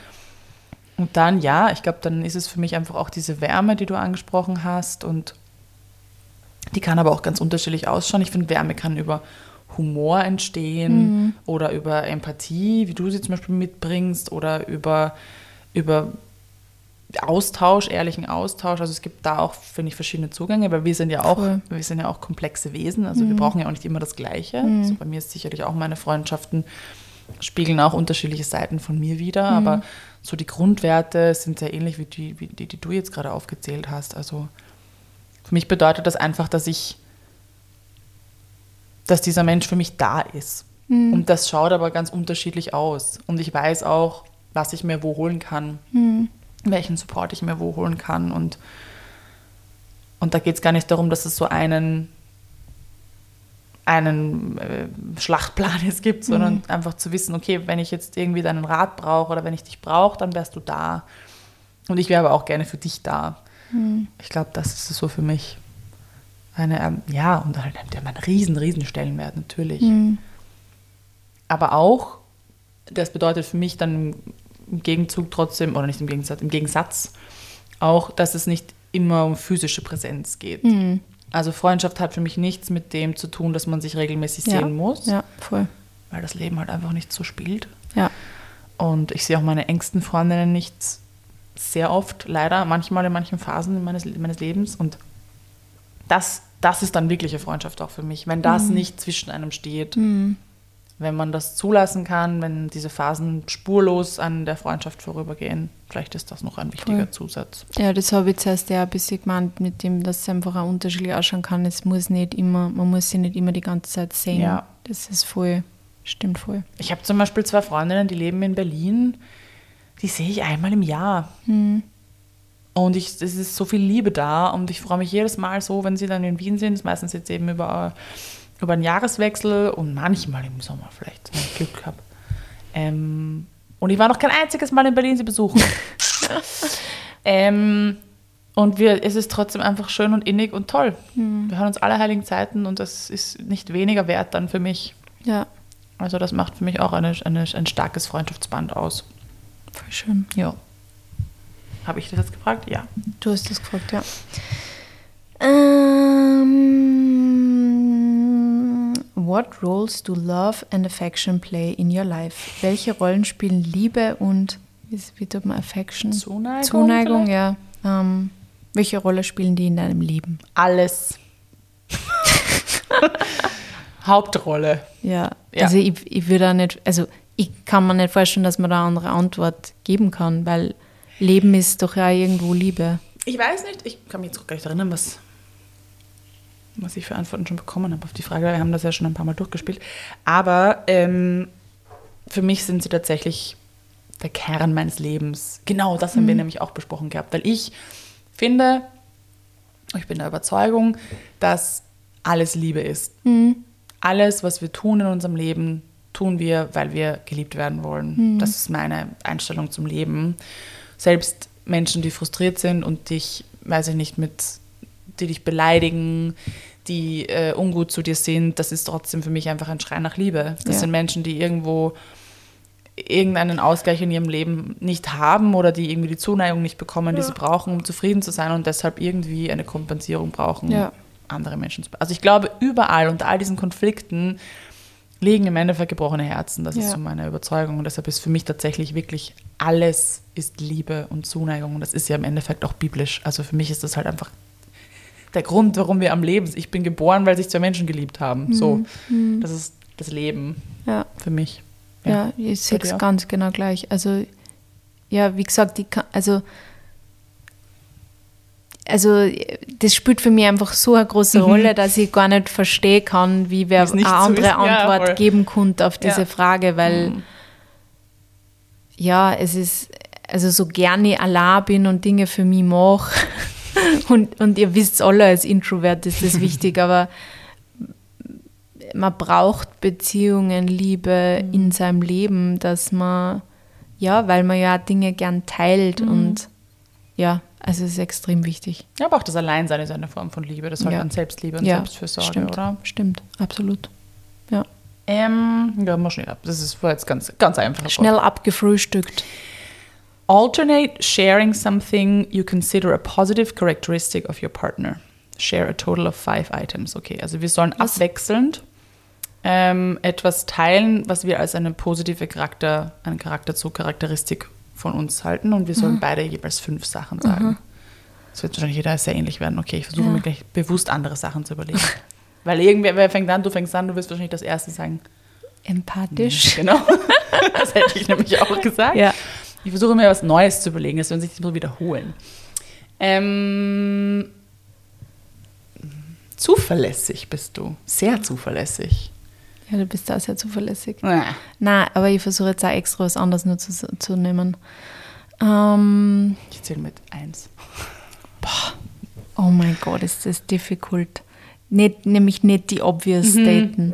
Und dann, ja, ich glaube, dann ist es für mich einfach auch diese Wärme, die du angesprochen hast. Und die kann aber auch ganz unterschiedlich ausschauen. Ich finde, Wärme kann über Humor entstehen oder über Empathie, wie du sie zum Beispiel mitbringst, oder über, über Austausch, ehrlichen Austausch. Also es gibt da auch, finde ich, verschiedene Zugänge, weil wir sind ja auch, Voll. wir sind ja auch komplexe Wesen. Also wir brauchen ja auch nicht immer das Gleiche. Also bei mir ist sicherlich auch meine Freundschaften spiegeln auch unterschiedliche Seiten von mir wider, aber so die Grundwerte sind sehr ähnlich wie die, wie die, die du jetzt gerade aufgezählt hast. Also für mich bedeutet das einfach, dass ich, dass dieser Mensch für mich da ist. Und das schaut aber ganz unterschiedlich aus. Und ich weiß auch, was ich mir wo holen kann, welchen Support ich mir wo holen kann. Und, und da geht es gar nicht darum, dass es so einen, einen äh, Schlachtplan es gibt, sondern einfach zu wissen, okay, wenn ich jetzt irgendwie deinen Rat brauche oder wenn ich dich brauche, dann wärst du da. Und ich wäre aber auch gerne für dich da. Ich glaube, das ist es so für mich. Eine, ähm, ja, und halt der einen riesen, riesen Stellenwert natürlich. Aber auch, das bedeutet für mich dann im Gegenzug trotzdem, oder nicht im Gegensatz, im Gegensatz, auch, dass es nicht immer um physische Präsenz geht. Also Freundschaft hat für mich nichts mit dem zu tun, dass man sich regelmäßig Ja. sehen muss, Ja, voll. weil das Leben halt einfach nicht so spielt. Ja. Und ich sehe auch meine engsten Freundinnen nicht sehr oft, leider, manchmal in manchen Phasen meines, meines Lebens. Und das, das ist dann wirkliche Freundschaft auch für mich. Wenn das nicht zwischen einem steht, wenn man das zulassen kann, wenn diese Phasen spurlos an der Freundschaft vorübergehen, vielleicht ist das noch ein wichtiger Voll. Zusatz. Ja, das habe ich zuerst ja ein bisschen gemeint, mit dem, dass es einfach auch unterschiedlich ausschauen kann. Es muss nicht immer, man muss sie nicht immer die ganze Zeit sehen. Ja. Das ist voll, stimmt voll. Ich habe zum Beispiel zwei Freundinnen, die leben in Berlin, die sehe ich einmal im Jahr. Und ich, es ist so viel Liebe da und ich freue mich jedes Mal so, wenn sie dann in Wien sind, meistens jetzt eben über, über einen Jahreswechsel und manchmal im Sommer vielleicht, wenn ich Glück habe. Ähm, und ich war noch kein einziges Mal in Berlin sie besuchen. ähm, und wir, es ist trotzdem einfach schön und innig und toll. Wir hören uns alle heiligen Zeiten und das ist nicht weniger wert dann für mich. Ja, Also das macht für mich auch eine, eine, ein starkes Freundschaftsband aus. voll schön. Ja. Habe ich das jetzt gefragt? Ja. Du hast das gefragt, ja. Ähm, what roles do love and affection play in your life? Welche Rollen spielen Liebe und wie, wie tut man Affection? Zuneigung Zuneigung, vielleicht? ja. Ähm, welche Rolle spielen die in deinem Leben? Alles. Hauptrolle. Ja, Ja. also ich, ich würde auch nicht, also ich kann mir nicht vorstellen, dass man da eine andere Antwort geben kann, weil Leben ist doch ja irgendwo Liebe. Ich weiß nicht, ich kann mich jetzt auch gar nicht erinnern, was, was ich für Antworten schon bekommen habe auf die Frage. Wir haben das ja schon ein paar Mal durchgespielt. Aber ähm, für mich sind sie tatsächlich der Kern meines Lebens. Genau das haben wir nämlich auch besprochen gehabt, weil ich finde, ich bin der Überzeugung, dass alles Liebe ist. Alles, was wir tun in unserem Leben, tun wir, weil wir geliebt werden wollen. Das ist meine Einstellung zum Leben. Selbst Menschen, die frustriert sind und dich, weiß ich nicht, mit, die dich beleidigen, die äh, ungut zu dir sind, das ist trotzdem für mich einfach ein Schrei nach Liebe. Das Ja. sind Menschen, die irgendwo irgendeinen Ausgleich in ihrem Leben nicht haben oder die irgendwie die Zuneigung nicht bekommen, die sie brauchen, um zufrieden zu sein und deshalb irgendwie eine Kompensierung brauchen, Ja. andere Menschen zu. Also ich glaube, überall unter all diesen Konflikten liegen im Endeffekt gebrochene Herzen. Das ist Ja. so meine Überzeugung. Und deshalb ist für mich tatsächlich wirklich alles ist Liebe und Zuneigung. Und das ist ja im Endeffekt auch biblisch. Also für mich ist das halt einfach der Grund, warum wir am Leben sind. Ich bin geboren, weil sich zwei Menschen geliebt haben. So, das ist das Leben Ja. für mich. Ja, ich sehe es ganz genau gleich. Also, ja, wie gesagt, ich kann, also, also, das spielt für mich einfach so eine große Rolle, dass ich gar nicht verstehen kann, wie wer Mhm. Eine andere. Ja, Antwort voll. geben konnte auf diese Ja. Frage, weil, Mhm. ja, es ist, also so gerne ich allein bin und Dinge für mich mache, und, und ihr wisst alle, als Introvert ist das wichtig, aber man braucht Beziehungen, Liebe Mhm. in seinem Leben, dass man, ja, weil man ja Dinge gern teilt Mhm. und ja, also es ist extrem wichtig. Ja, aber auch das Alleinsein ist eine Form von Liebe. Das ist halt Ja. an Selbstliebe und ja, Selbstfürsorge, stimmt, oder? Stimmt, absolut. Ja. Ähm, ja, mal schnell ab. Das ist war jetzt ganz, ganz einfach. Schnell abgefrühstückt. Alternate sharing something you consider a positive characteristic of your partner. Share a total of five items. Okay, also wir sollen Was? abwechselnd ähm, etwas teilen, was wir als eine positive Charakter, eine Charakterzug, Charakteristik von uns halten und wir sollen Mhm. beide jeweils fünf Sachen sagen. Das wird wahrscheinlich jeder sehr ähnlich werden. Okay, ich versuche Ja. mir gleich bewusst andere Sachen zu überlegen. Weil irgendwer wer fängt an, du fängst an, du wirst wahrscheinlich das erste sagen. Empathisch. Genau. das hätte ich nämlich auch gesagt. Ja. Ich versuche mir was Neues zu überlegen, dass wir uns nicht so wiederholen. Ähm, zuverlässig bist du. Sehr zuverlässig. Ja, du bist da sehr zuverlässig. Ah, Na, aber ich versuche jetzt auch extra was anderes nur zu, zu nehmen. Ähm, Ich zähle mit eins. oh mein Gott, ist das difficult. Nicht, nämlich nicht die obvious Mhm. Daten.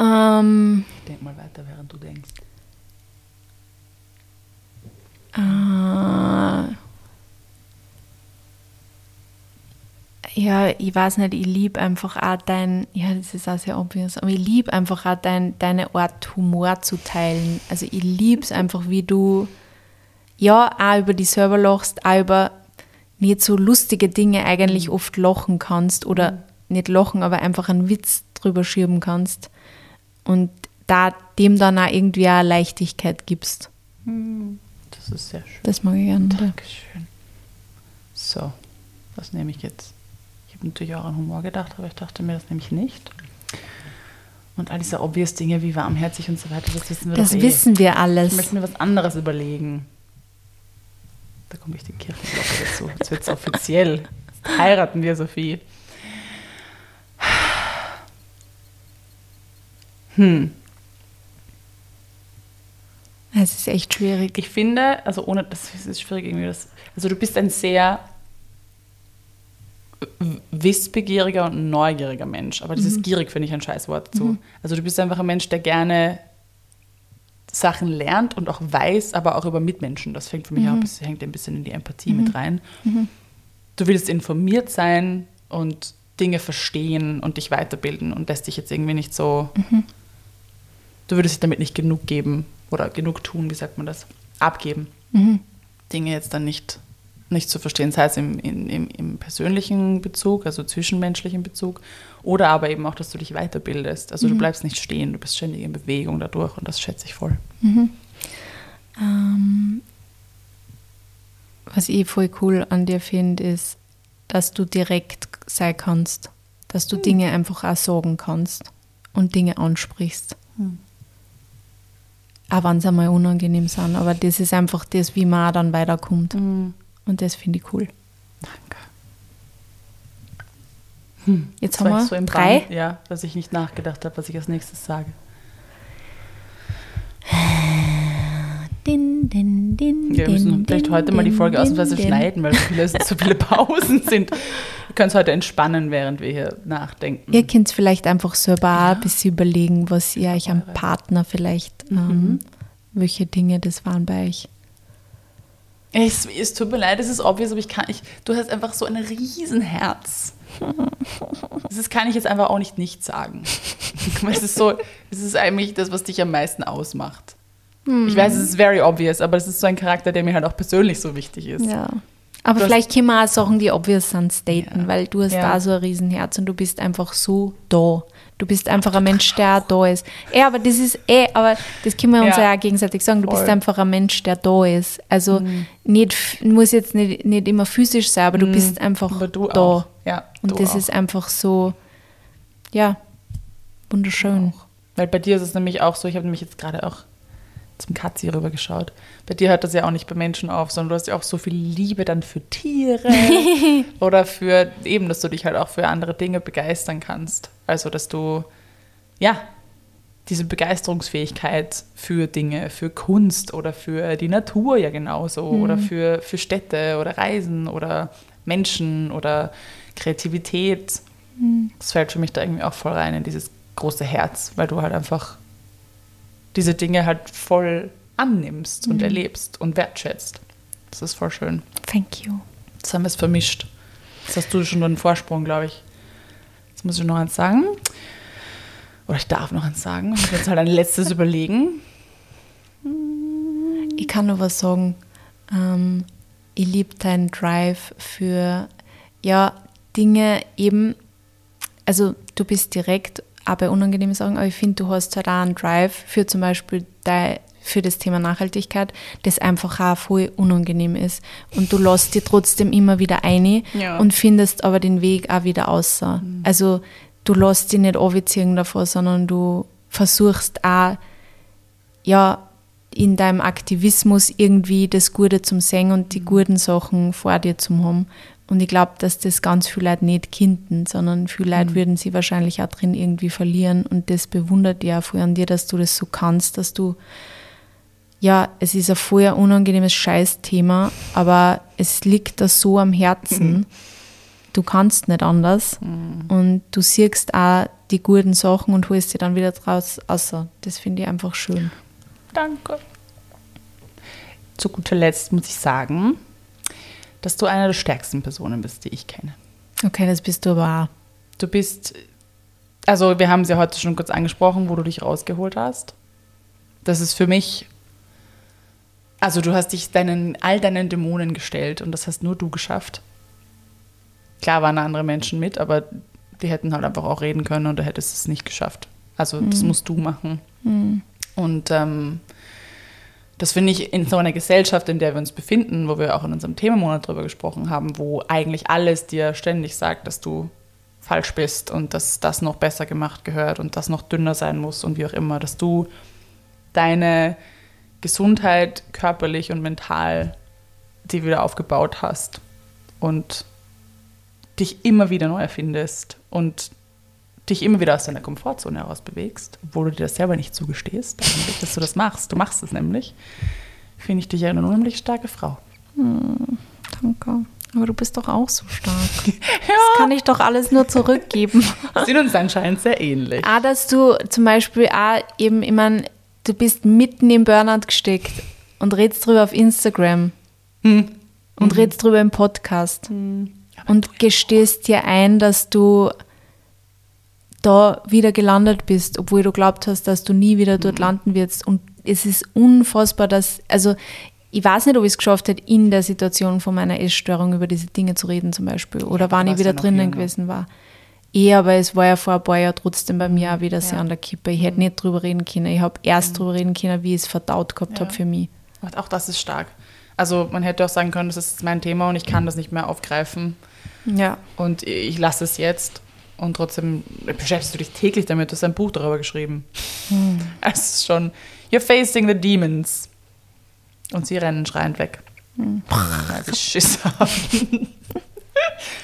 Ähm, Denk mal weiter, während du denkst. Äh, ja, ich weiß nicht, ich liebe einfach auch dein, ja, das ist auch sehr obvious, aber ich liebe einfach auch dein, deine Art Humor zu teilen. Also ich liebe es einfach, wie du, ja, auch über die Server lachst, auch über nicht so lustige Dinge eigentlich oft lachen kannst oder nicht lachen, aber einfach einen Witz drüber schieben kannst und da dem dann auch irgendwie auch Leichtigkeit gibst. Das ist sehr schön. Das mag ich gerne. Dankeschön. So, was nehme ich jetzt? Ich habe natürlich auch an Humor gedacht, aber ich dachte mir, das nehme ich nicht. Und all diese obvious Dinge wie warmherzig und so weiter, das wissen wir Das eh. wissen wir Ich alles. möchte mir was anderes überlegen. Da komme ich die Kirchenglocke dazu. Jetzt wird es offiziell. Jetzt heiraten wir, Sophie. Hm. Es ist echt schwierig. Ich finde, also ohne, das ist schwierig irgendwie, das, also du bist ein sehr wissbegieriger und neugieriger Mensch, aber dieses gierig finde ich ein Scheißwort dazu. Also du bist einfach ein Mensch, der gerne Sachen lernt und auch weiß, aber auch über Mitmenschen. Das fängt für mich auch ein bisschen, hängt ein bisschen in die Empathie mit rein. Du willst informiert sein und Dinge verstehen und dich weiterbilden und lässt dich jetzt irgendwie nicht so. Du würdest dich damit nicht genug geben oder genug tun, wie sagt man das? Abgeben. Dinge jetzt dann nicht, nicht zu verstehen, sei es im, im, im persönlichen Bezug, also zwischenmenschlichen Bezug, oder aber eben auch, dass du dich weiterbildest. Also du bleibst nicht stehen, du bist ständig in Bewegung dadurch und das schätze ich voll. Ähm, was ich voll cool an dir finde, ist, dass du direkt sein kannst. Dass du Dinge einfach auch sagen kannst und Dinge ansprichst. Auch wenn sie einmal unangenehm sind. Aber das ist einfach das, wie man dann weiterkommt. Und das finde ich cool. Danke. Jetzt Das haben wir so im drei. Bann, ja, dass ich nicht nachgedacht habe, was ich als nächstes sage. Din, din, din, Wir müssen vielleicht heute mal die Folge ausnahmsweise schneiden, weil viele, so viele Pausen sind. Wir können es heute entspannen, während wir hier nachdenken. Ihr könnt vielleicht einfach selber auch ein bisschen überlegen, was ihr euch am Partner vielleicht, Mhm. ähm, welche Dinge das waren bei euch. Es, es tut mir leid, es ist obvious, aber ich kann nicht. Du hast einfach so ein Riesenherz. Das kann ich jetzt einfach auch nicht nicht sagen. Es ist so, es ist eigentlich das, was dich am meisten ausmacht. Ich weiß, es ist very obvious, aber es ist so ein Charakter, der mir halt auch persönlich so wichtig ist. Ja. Aber Du vielleicht können wir auch Sachen, die obvious sind, staten, Ja. weil du hast Ja. da so ein Riesenherz und du bist einfach so da. Du bist einfach ein Mensch, der auch da ist. Ja, aber das ist eh, aber das können wir uns Ja. ja auch gegenseitig sagen. Du bist Voll. Mhm. einfach ein Mensch, der da ist. Also nicht, f- muss jetzt nicht, nicht immer physisch sein, aber du bist einfach Aber du da. auch. Ja, Und das auch. ist einfach so, ja, wunderschön. Weil bei dir ist es nämlich auch so, ich habe nämlich jetzt gerade auch zum Katzi rübergeschaut. Bei dir hört das ja auch nicht bei Menschen auf, sondern du hast ja auch so viel Liebe dann für Tiere oder für eben, dass du dich halt auch für andere Dinge begeistern kannst. Also, dass du, ja, diese Begeisterungsfähigkeit für Dinge, für Kunst oder für die Natur ja genauso oder für, für Städte oder Reisen oder Menschen oder Kreativität. Das fällt für mich da irgendwie auch voll rein in dieses große Herz, weil du halt einfach diese Dinge halt voll annimmst und erlebst und wertschätzt. Das ist voll schön. Thank you. Jetzt haben wir es vermischt. Jetzt hast du schon einen Vorsprung, glaube ich. Jetzt muss ich noch eins sagen. Oder ich darf noch eins sagen. Ich muss jetzt halt ein letztes überlegen. Ich kann nur was sagen. Ähm, ich liebe deinen Drive für ja, Dinge eben, also du bist direkt auch bei unangenehmen Sachen, aber ich finde, du hast halt auch einen Drive für zum Beispiel dein, für das Thema Nachhaltigkeit, das einfach auch voll unangenehm ist. Und du lässt dich trotzdem immer wieder ein Ja. und findest aber den Weg auch wieder außer. Also du lässt dich nicht anziehen davor, sondern du versuchst auch ja, in deinem Aktivismus irgendwie das Gute zum Singen und die guten Sachen vor dir zu haben. Und ich glaube, dass das ganz viele Leute nicht kinden, sondern viele Leute würden sie wahrscheinlich auch drin irgendwie verlieren. Und das bewundert ja auch voll an dir, dass du das so kannst, dass du, ja, es ist ein voll unangenehmes Scheißthema, aber es liegt da so am Herzen. Du kannst nicht anders. Und du siehst auch die guten Sachen und holst sie dann wieder draus außer. Das finde ich einfach schön. Danke. Zu guter Letzt muss ich sagen, dass du eine der stärksten Personen bist, die ich kenne. Okay, das bist du aber. Du bist, also wir haben es ja heute schon kurz angesprochen, wo du dich rausgeholt hast. Das ist für mich, also du hast dich deinen, all deinen Dämonen gestellt und das hast nur du geschafft. Klar waren andere Menschen mit, aber die hätten halt einfach auch reden können und du hättest es nicht geschafft. Also das musst du machen. Und ähm, das finde ich in so einer Gesellschaft, in der wir uns befinden, wo wir auch in unserem Themenmonat drüber gesprochen haben, wo eigentlich alles dir ständig sagt, dass du falsch bist und dass das noch besser gemacht gehört und das noch dünner sein muss und wie auch immer, dass du deine Gesundheit körperlich und mental die wieder aufgebaut hast und dich immer wieder neu erfindest und dich immer wieder aus deiner Komfortzone heraus bewegst, obwohl du dir das selber nicht zugestehst, eigentlich, dass du das machst. Du machst es nämlich. Finde ich dich eine unheimlich starke Frau. Hm, danke. Aber du bist doch auch so stark. ja. Das kann ich doch alles nur zurückgeben. Sind uns anscheinend sehr ähnlich. Ah, dass du zum Beispiel auch eben, ich meine, du bist mitten im Burnout gesteckt und redest drüber auf Instagram hm. und mhm. redest drüber im Podcast hm. und gestehst dir ein, dass du da wieder gelandet bist, obwohl du glaubt hast, dass du nie wieder dort mhm. landen wirst. Und es ist unfassbar, dass, also ich weiß nicht, ob ich es geschafft hätte, in der Situation von meiner Essstörung über diese Dinge zu reden zum Beispiel. Oder ja, wann ich wieder ja drinnen gewesen war. Eh, aber es war ja vor ein paar Jahren trotzdem bei mir auch wieder sehr an der Kippe. Ich hätte nicht drüber reden können. Ich habe erst mhm. drüber reden können, wie ich es verdaut gehabt habe für mich. Auch das ist stark. Also man hätte auch sagen können, das ist mein Thema und ich kann das nicht mehr aufgreifen. Ja. Und ich lasse es jetzt. Und trotzdem beschäftigst du dich täglich damit. Du hast ein Buch darüber geschrieben. Hm. Es ist schon, you're facing the demons. Und sie rennen schreiend weg. Hm. Weil Schiss haben.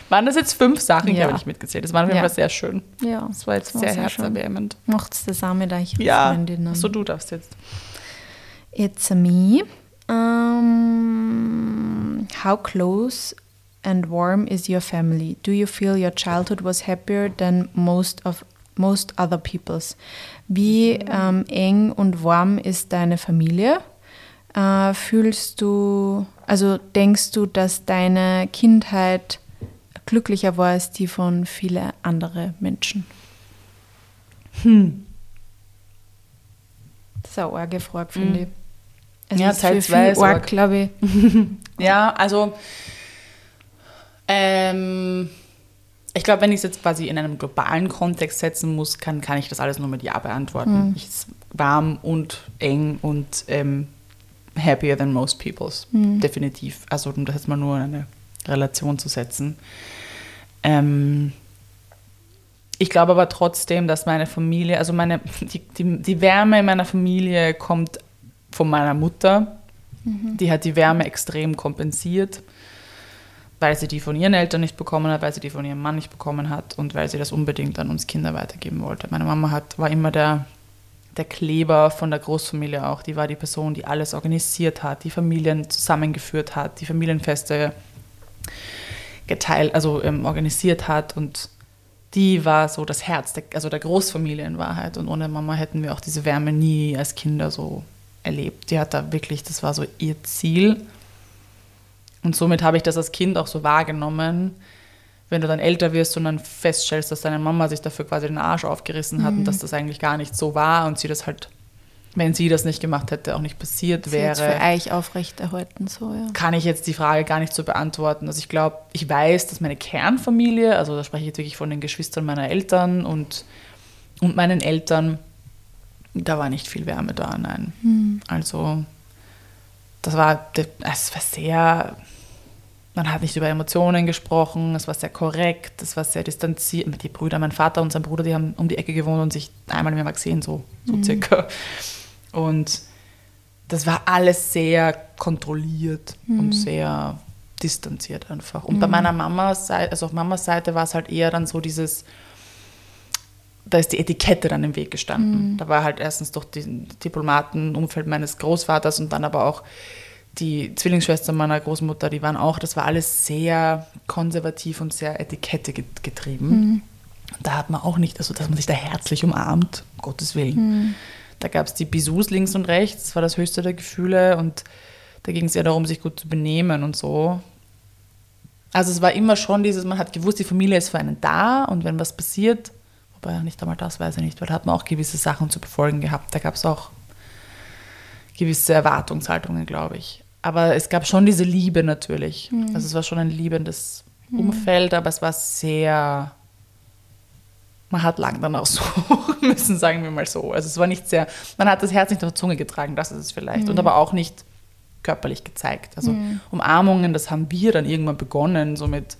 waren das jetzt fünf Sachen, ja. die habe ich mitgezählt. Das war auf jeden Fall sehr schön. Ja. Das war jetzt das war sehr, sehr herzerwärmend. Macht's das auch mit euch Ja, so du darfst jetzt. It's a me. Um, how close and warm is your family? Do you feel your childhood was happier than most of most other people's? Wie ähm, eng und warm ist deine Familie? Äh, fühlst du, also denkst du, dass deine Kindheit glücklicher war als die von vielen anderen Menschen? Hm. Das ist eine arge Frage, finde hm. ich. Es ja, Zeit zwei arg, glaube ich. ja, also ähm, ich glaube, wenn ich es jetzt quasi in einem globalen Kontext setzen muss, kann, kann ich das alles nur mit Ja beantworten. Mhm. Ich warm und eng und ähm, happier than most people's. Mhm. Definitiv. Also um das jetzt mal nur in eine Relation zu setzen. Ähm, ich glaube aber trotzdem, dass meine Familie, also meine, die, die, die Wärme in meiner Familie kommt von meiner Mutter. Mhm. Die hat die Wärme extrem kompensiert, weil sie die von ihren Eltern nicht bekommen hat, weil sie die von ihrem Mann nicht bekommen hat und weil sie das unbedingt an uns Kinder weitergeben wollte. Meine Mama hat, war immer der der Kleber von der Großfamilie auch. Die war die Person, die alles organisiert hat, die Familien zusammengeführt hat, die Familienfeste geteilt, also ähm, organisiert hat und die war so das Herz, der, also der Großfamilie in Wahrheit. Und ohne Mama hätten wir auch diese Wärme nie als Kinder so erlebt. Die hat da wirklich, das war so ihr Ziel. Und somit habe ich das als Kind auch so wahrgenommen, wenn du dann älter wirst und dann feststellst, dass deine Mama sich dafür quasi den Arsch aufgerissen hat mhm. und dass das eigentlich gar nicht so war und sie das halt, wenn sie das nicht gemacht hätte, auch nicht passiert sie wäre. für euch aufrechterhalten, so, ja. Kann ich jetzt die Frage gar nicht so beantworten. Also ich glaube, ich weiß, dass meine Kernfamilie, also da spreche ich jetzt wirklich von den Geschwistern meiner Eltern und, und meinen Eltern, da war nicht viel Wärme da, nein. Mhm. Also das war, das war sehr man hat nicht über Emotionen gesprochen, es war sehr korrekt, es war sehr distanziert. Die Brüder, mein Vater und sein Bruder, die haben um die Ecke gewohnt und sich einmal im Jahr gesehen, so, so mhm. circa. Und das war alles sehr kontrolliert mhm. und sehr distanziert einfach. Und mhm. bei meiner Mama, also auf Mamas Seite war es halt eher dann so dieses, da ist die Etikette dann im Weg gestanden. Mhm. Da war halt erstens durch den Diplomatenumfeld meines Großvaters und dann aber auch die Zwillingsschwester meiner Großmutter, die waren auch, das war alles sehr konservativ und sehr Etikette getrieben. Mhm. Da hat man auch nicht, also dass man sich da herzlich umarmt, um Gottes Willen. Mhm. Da gab es die Bisous links und rechts, das war das höchste der Gefühle und da ging es eher darum, sich gut zu benehmen und so. Also es war immer schon dieses, man hat gewusst, die Familie ist für einen da und wenn was passiert, wobei nicht einmal das weiß ich nicht, weil da hat man auch gewisse Sachen zu befolgen gehabt. Da gab es auch gewisse Erwartungshaltungen, glaube ich aber es gab schon diese Liebe natürlich. Mhm. Also es war schon ein liebendes mhm. Umfeld, aber es war sehr. Man hat lang danach suchen müssen, sagen wir mal so. Also es war nicht sehr, man hat das Herz nicht auf der Zunge getragen, das ist es vielleicht. Mhm. Und aber auch nicht körperlich gezeigt. Also mhm. Umarmungen, das haben wir dann irgendwann begonnen, so mit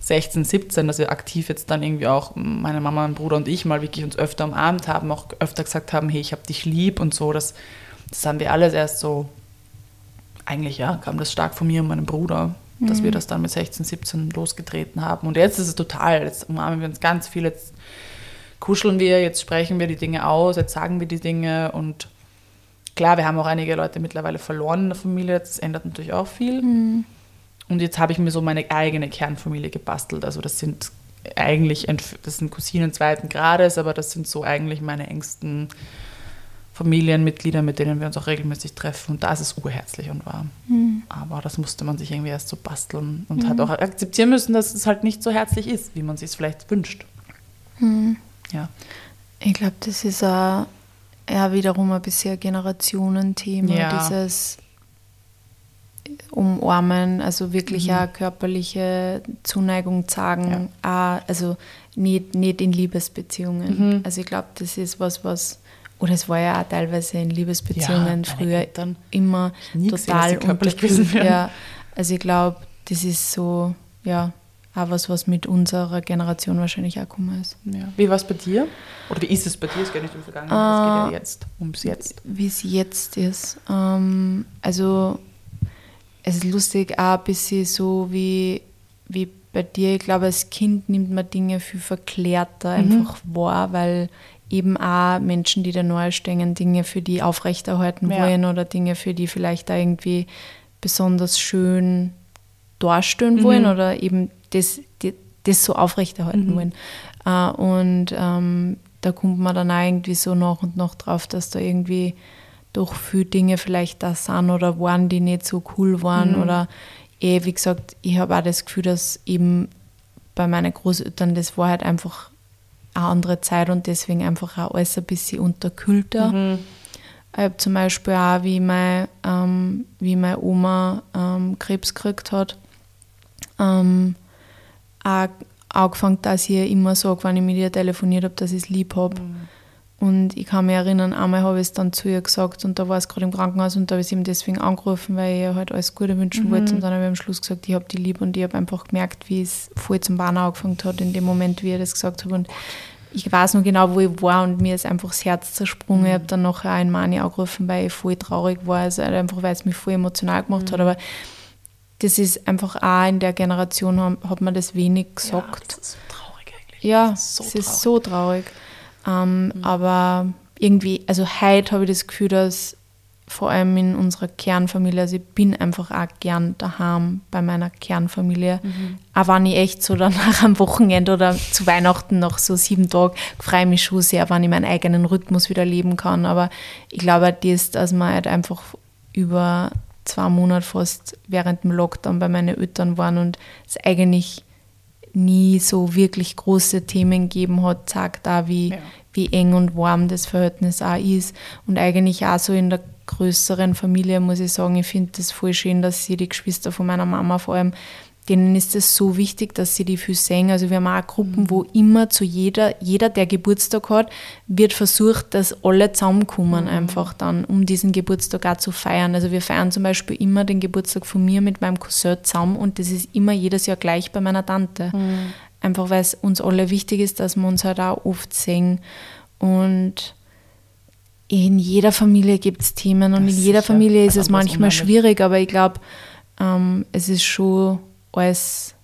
16, 17, dass wir aktiv jetzt dann irgendwie auch meine Mama, mein Bruder und ich mal wirklich uns öfter umarmt haben, auch öfter gesagt haben, hey, ich habe dich lieb und so. Das, das haben wir alles erst so, eigentlich ja, kam das stark von mir und meinem Bruder, mhm. dass wir das dann mit 16, 17 losgetreten haben. Und jetzt ist es total, jetzt umarmen wir uns ganz viel, jetzt kuscheln wir, jetzt sprechen wir die Dinge aus, jetzt sagen wir die Dinge und klar, wir haben auch einige Leute mittlerweile verloren in der Familie, das ändert natürlich auch viel. Mhm. Und jetzt habe ich mir so meine eigene Kernfamilie gebastelt. Also das sind eigentlich, das sind Cousinen zweiten Grades, aber das sind so eigentlich meine engsten Familienmitglieder, mit denen wir uns auch regelmäßig treffen. Und da ist es urherzlich und warm. Mhm. Aber das musste man sich irgendwie erst so basteln und mhm. hat auch akzeptieren müssen, dass es halt nicht so herzlich ist, wie man sich es vielleicht wünscht. Mhm. Ja. Ich glaube, das ist auch ja, wiederum ein bisschen Generationenthema, ja. dieses umarmen, also wirklich mhm. auch körperliche Zuneigung zeigen, ja. auch, also nicht, nicht in Liebesbeziehungen. Mhm. Also ich glaube, das ist was, was, oder es war ja auch teilweise in Liebesbeziehungen ja, früher immer total körperlich gewesen werden. Ja, also ich glaube, das ist so, ja, auch was, was mit unserer Generation wahrscheinlich auch gekommen ist. Ja. Wie war es bei dir? Oder wie ist es bei dir? Es geht nicht um Vergangenheit, äh, es geht ja ah, jetzt, ums Jetzt. Wie es jetzt ist. Ähm, also, es ist lustig, auch ein bisschen so wie, wie bei dir. Ich glaube, als Kind nimmt man Dinge viel verklärter mhm. einfach wahr, weil eben auch Menschen, die da neu stehen, Dinge für die aufrechterhalten ja. wollen oder Dinge für die vielleicht da irgendwie besonders schön darstellen mhm. wollen oder eben das, das, das so aufrechterhalten mhm. wollen. Uh, und ähm, da kommt man dann auch irgendwie so nach und nach drauf, dass da irgendwie doch viele Dinge vielleicht da sind oder waren, die nicht so cool waren. Mhm. Oder eh, wie gesagt, ich habe auch das Gefühl, dass eben bei meinen Großeltern, das war halt einfach eine andere Zeit und deswegen einfach auch alles ein bisschen unterkühlter. Mhm. Ich habe zum Beispiel auch, wie, mein, ähm, wie meine Oma ähm, Krebs gekriegt hat, ähm, auch angefangen, dass ich immer sage, wenn ich mit ihr telefoniert habe, dass ich es lieb habe. Mhm. Und ich kann mich erinnern, einmal habe ich es dann zu ihr gesagt und da war es gerade im Krankenhaus und da habe ich sie ihm deswegen angerufen, weil ich ihr halt alles Gute wünschen mhm. wollte. Und dann habe ich am Schluss gesagt, ich habe die lieb und ich habe einfach gemerkt, wie es voll zum Bahn angefangen hat in dem Moment, wie er das gesagt hat. Und ich weiß noch genau, wo ich war und mir ist einfach das Herz zersprungen. Mhm. Ich habe dann nachher einen Mani angerufen, weil ich voll traurig war, also einfach weil es mich voll emotional gemacht mhm. hat. Aber das ist einfach auch in der Generation hat man das wenig gesagt. Ja, das ist so traurig eigentlich. Ja, es ist, so ist so traurig. Ähm, mhm. Aber irgendwie, also heute habe ich das Gefühl, dass vor allem in unserer Kernfamilie, also ich bin einfach auch gern daheim bei meiner Kernfamilie. Mhm. Auch wenn ich echt so dann nach am Wochenende oder zu Weihnachten noch so sieben Tage freue mich schon sehr, wenn ich meinen eigenen Rhythmus wieder leben kann. Aber ich glaube, das, dass man halt einfach über zwei Monate fast während dem Lockdown bei meinen Eltern waren und es eigentlich nie so wirklich große Themen gegeben hat, zeigt auch, wie, ja. wie eng und warm das Verhältnis auch ist. Und eigentlich auch so in der größeren Familie, muss ich sagen, ich finde das voll schön, dass sie die Geschwister von meiner Mama vor allem denen ist es so wichtig, dass sie die viel sehen. Also wir haben auch Gruppen, wo immer zu jeder, jeder, der Geburtstag hat, wird versucht, dass alle zusammenkommen, mhm. einfach dann, um diesen Geburtstag auch zu feiern. Also wir feiern zum Beispiel immer den Geburtstag von mir mit meinem Cousin zusammen und das ist immer jedes Jahr gleich bei meiner Tante. Mhm. Einfach weil es uns alle wichtig ist, dass wir uns halt auch oft sehen. Und in jeder Familie gibt es Themen und das in jeder Familie ist es manchmal schwierig, aber ich glaube, ähm, es ist schon alles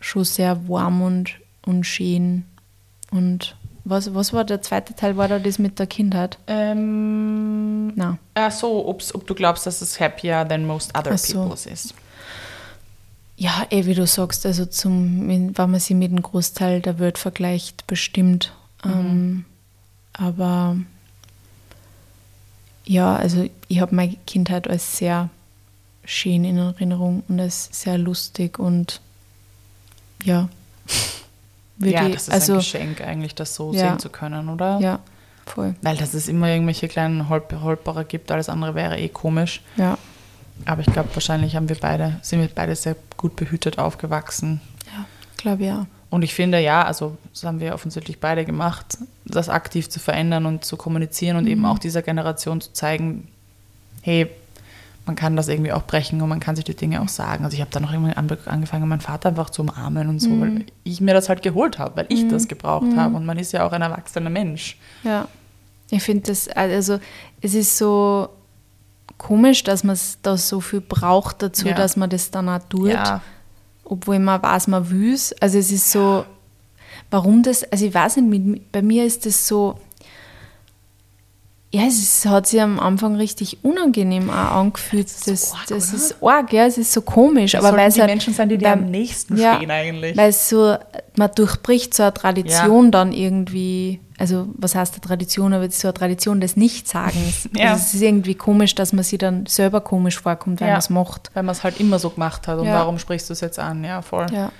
schon sehr warm und, und schön. Und was, was war der zweite Teil? War da das mit der Kindheit? Ähm, Nein. Ach so, ob du glaubst, dass es happier than most other so. people's ist. Ja, eh, wie du sagst, also zum, wenn man sie mit dem Großteil der Welt vergleicht, bestimmt. Mhm. Ähm, aber ja, also ich habe meine Kindheit als sehr schön in Erinnerung und es ist sehr lustig und ja. ja, das ist also, ein Geschenk eigentlich, das so ja, sehen zu können, oder? Ja, voll. Weil dass es immer irgendwelche kleinen Holp Holperer gibt, alles andere wäre eh komisch. Ja. Aber ich glaube, wahrscheinlich haben wir beide, sind wir beide sehr gut behütet aufgewachsen. Ja, glaube ja. Und ich finde, ja, also das haben wir offensichtlich beide gemacht, das aktiv zu verändern und zu kommunizieren und mhm. eben auch dieser Generation zu zeigen, hey, man kann das irgendwie auch brechen und man kann sich die Dinge auch sagen. Also ich habe dann auch irgendwann an- angefangen, meinen Vater einfach zu umarmen und so, Mhm. weil ich mir das halt geholt habe, weil ich das gebraucht habe. Und man ist ja auch ein erwachsener Mensch. Ja. Ich finde das, also es ist so komisch, dass man da so viel braucht dazu, Ja. dass man das dann auch tut, Ja, obwohl man weiß, man will es. Also es ist so, warum das, also ich weiß nicht, bei mir ist das so, ja, es hat sich am Anfang richtig unangenehm auch angefühlt. Das Das, ist so das, arg, oder? ist arg, ja, es ist so komisch. Das aber weil die halt Menschen sein, die dir am nächsten stehen eigentlich. Weil es so, man durchbricht so eine Tradition dann irgendwie, also was heißt eine Tradition, aber so eine Tradition des Nichtsagens. Ja. Also es ist irgendwie komisch, dass man sich dann selber komisch vorkommt, wenn Ja. man es macht. weil man es halt immer so gemacht hat. Und Ja. warum sprichst du es jetzt an? Ja, voll. Ja.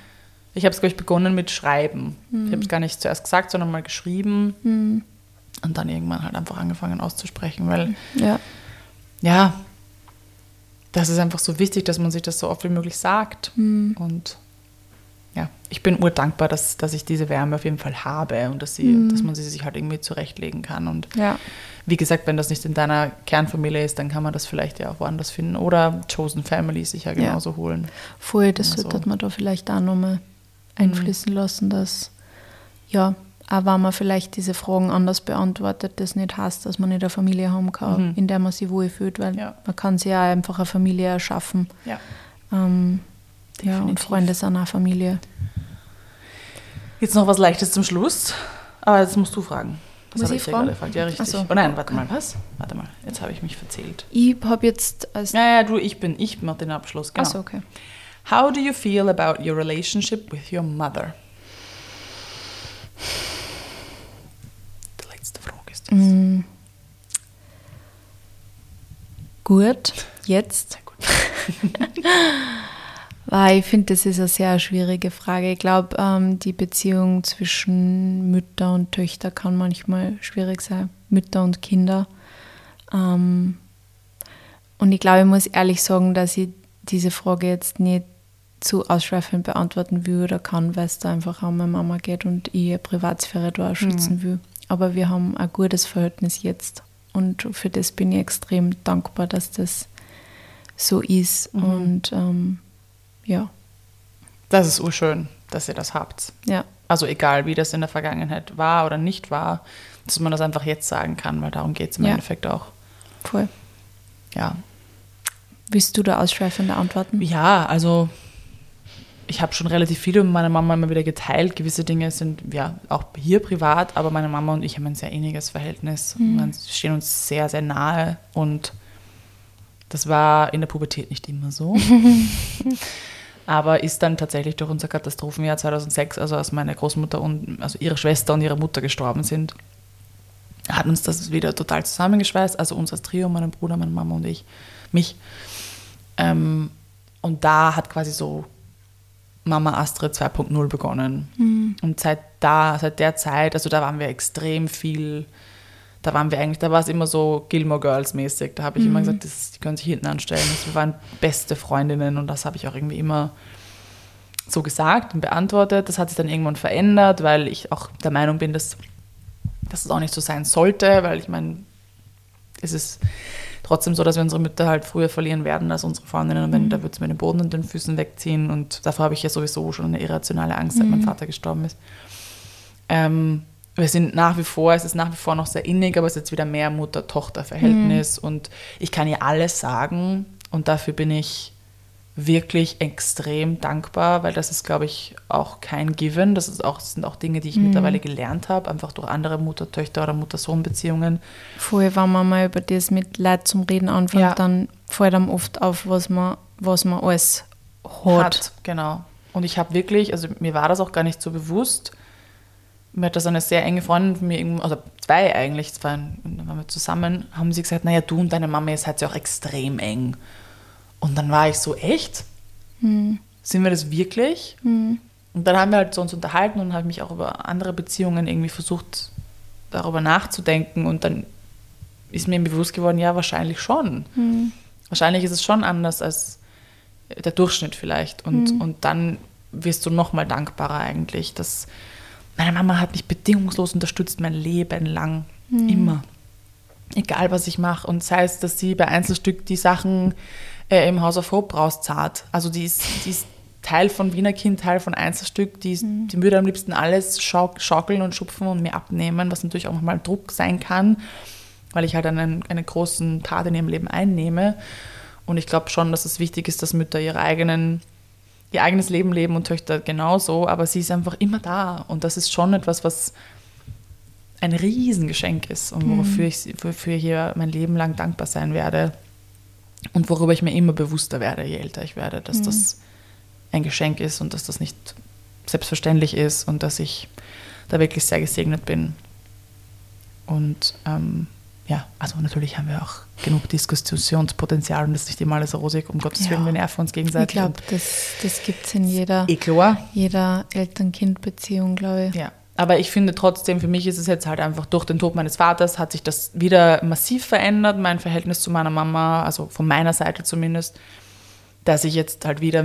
Ich habe es, glaube ich, begonnen mit Schreiben. Ich habe es gar nicht zuerst gesagt, sondern mal geschrieben. Und dann irgendwann halt einfach angefangen auszusprechen, weil, Ja. ja, das ist einfach so wichtig, dass man sich das so oft wie möglich sagt. Und ja, ich bin urdankbar, dass, dass ich diese Wärme auf jeden Fall habe und dass, sie, dass man sie sich halt irgendwie zurechtlegen kann. Und Ja. wie gesagt, wenn das nicht in deiner Kernfamilie ist, dann kann man das vielleicht ja auch woanders finden. Oder Chosen Family sich ja Ja. genauso holen. Voll, das Also- sollte man da vielleicht auch nochmal einfließen lassen, dass, ja, auch wenn man vielleicht diese Fragen anders beantwortet, das nicht heißt, dass man nicht eine Familie haben kann, Mhm. in der man sich wohlfühlt, weil Ja. man kann sich ja einfach eine Familie erschaffen. Ja. Ähm, ja, und. Freunde sind auch Familie. Jetzt noch was Leichtes zum Schluss. Aber jetzt musst du fragen. Das Muss ich fragen? gefragt. Ja, richtig. So. Oh nein, warte mal, was? Warte mal, jetzt habe ich mich verzählt. Ich habe jetzt als. Ja, ja, du, ich bin, ich mache den Abschluss. Genau. Achso, okay. How do you feel about your relationship with your mother? Die letzte Das. Mm. Gut, jetzt. Sehr gut. Weil ich finde, das ist eine sehr schwierige Frage. Ich glaube, ähm, die Beziehung zwischen Mütter und Töchter kann manchmal schwierig sein. Mütter und Kinder. Ähm, und ich glaube, ich muss ehrlich sagen, dass ich diese Frage jetzt nicht zu ausschweifend beantworten will oder kann, weil es da einfach um meine Mama geht und ich ihre Privatsphäre da auch schützen will. Aber wir haben ein gutes Verhältnis jetzt. Und für das bin ich extrem dankbar, dass das so ist. Und ähm, ja, Das ist urschön, dass ihr das habt. ja, Also egal, wie das in der Vergangenheit war oder nicht war, dass man das einfach jetzt sagen kann, weil darum geht es im Ja. Endeffekt auch. voll. Ja, Willst du da ausschweifende antworten? Ja, also ich habe schon relativ viel mit meiner Mama immer wieder geteilt. Gewisse Dinge sind ja auch hier privat, aber meine Mama und ich haben ein sehr ähnliches Verhältnis. Wir stehen uns sehr, sehr nahe und das war in der Pubertät nicht immer so. aber ist dann tatsächlich durch unser Katastrophenjahr 2006, also als meine Großmutter und also ihre Schwester und ihre Mutter gestorben sind, hat uns das wieder total zusammengeschweißt. Also uns als Trio, meinen Bruder, meine Mama und ich, mich. Ähm, und da hat quasi so Mama Astrid 2.0 begonnen. Und seit da, seit der Zeit, also da waren wir extrem viel, da waren wir eigentlich, da war es immer so Gilmore Girls mäßig. Da habe ich immer gesagt, das, die können sich hinten anstellen. Also wir waren beste Freundinnen und das habe ich auch irgendwie immer so gesagt und beantwortet. Das hat sich dann irgendwann verändert, weil ich auch der Meinung bin, dass, dass es auch nicht so sein sollte, weil ich meine, es ist trotzdem so, dass wir unsere Mütter halt früher verlieren werden als unsere Freundinnen. Und wenn, da wird es mir den Boden und den Füßen wegziehen. Und davor habe ich ja sowieso schon eine irrationale Angst, seit mein Vater gestorben ist. Ähm, wir sind nach wie vor, es ist nach wie vor noch sehr innig, aber es ist jetzt wieder mehr Mutter-Tochter-Verhältnis. Und ich kann ihr alles sagen. Und dafür bin ich wirklich extrem dankbar, weil das ist, glaube ich, auch kein Given. Das, ist auch, das sind auch Dinge, die ich mittlerweile gelernt habe, einfach durch andere Mutter-Töchter- oder Mutter-Sohn-Beziehungen. Vorher, wenn man mal über das mit Leid zum Reden anfängt, Ja. dann fällt einem oft auf, was man, was man alles hat. hat. Genau. Und ich habe wirklich, also mir war das auch gar nicht so bewusst. Mir hat das eine sehr enge Freundin von mir, also zwei eigentlich, zwei, waren wir zusammen, haben sie gesagt, naja, du und deine Mama, ihr seid ja auch extrem eng. Und dann war ich so, echt? Sind wir das wirklich? Und dann haben wir halt so uns unterhalten und habe mich auch über andere Beziehungen irgendwie versucht, darüber nachzudenken. Und dann ist mir bewusst geworden, ja, wahrscheinlich schon. Wahrscheinlich ist es schon anders als der Durchschnitt vielleicht. Und, und dann wirst du noch mal dankbarer eigentlich, dass meine Mama hat mich bedingungslos unterstützt mein Leben lang. Immer. Egal, was ich mache. Und sei es, dass sie bei Einzelstück die Sachen äh, im Haus auf Hope rauszahlt. Also die ist, die ist Teil von Wiener Kind, Teil von Einzelstück. Die, ist, die würde am liebsten alles schau schaukeln und schupfen und mir abnehmen, was natürlich auch manchmal Druck sein kann, weil ich halt einen, einen großen Part in ihrem Leben einnehme. Und ich glaube schon, dass es wichtig ist, dass Mütter ihre eigenen, ihr eigenes Leben leben und Töchter genauso. Aber sie ist einfach immer da. Und das ist schon etwas, was ein Riesengeschenk ist und wofür ich wofür ich hier mein Leben lang dankbar sein werde. Und worüber ich mir immer bewusster werde, je älter ich werde, dass das ein Geschenk ist und dass das nicht selbstverständlich ist und dass ich da wirklich sehr gesegnet bin. Und ähm, ja, also natürlich haben wir auch genug Diskussionspotenzial und das ist nicht immer alles rosig, um Gottes Ja. Willen, wir nerven uns Ich gegenseitig. glaube, das, das gibt es in jeder, Eh jeder Eltern-Kind-Beziehung, glaube ich. Ja, aber ich finde trotzdem, für mich ist es jetzt halt einfach durch den Tod meines Vaters hat sich das wieder massiv verändert, mein Verhältnis zu meiner Mama, also von meiner Seite zumindest, dass ich jetzt halt wieder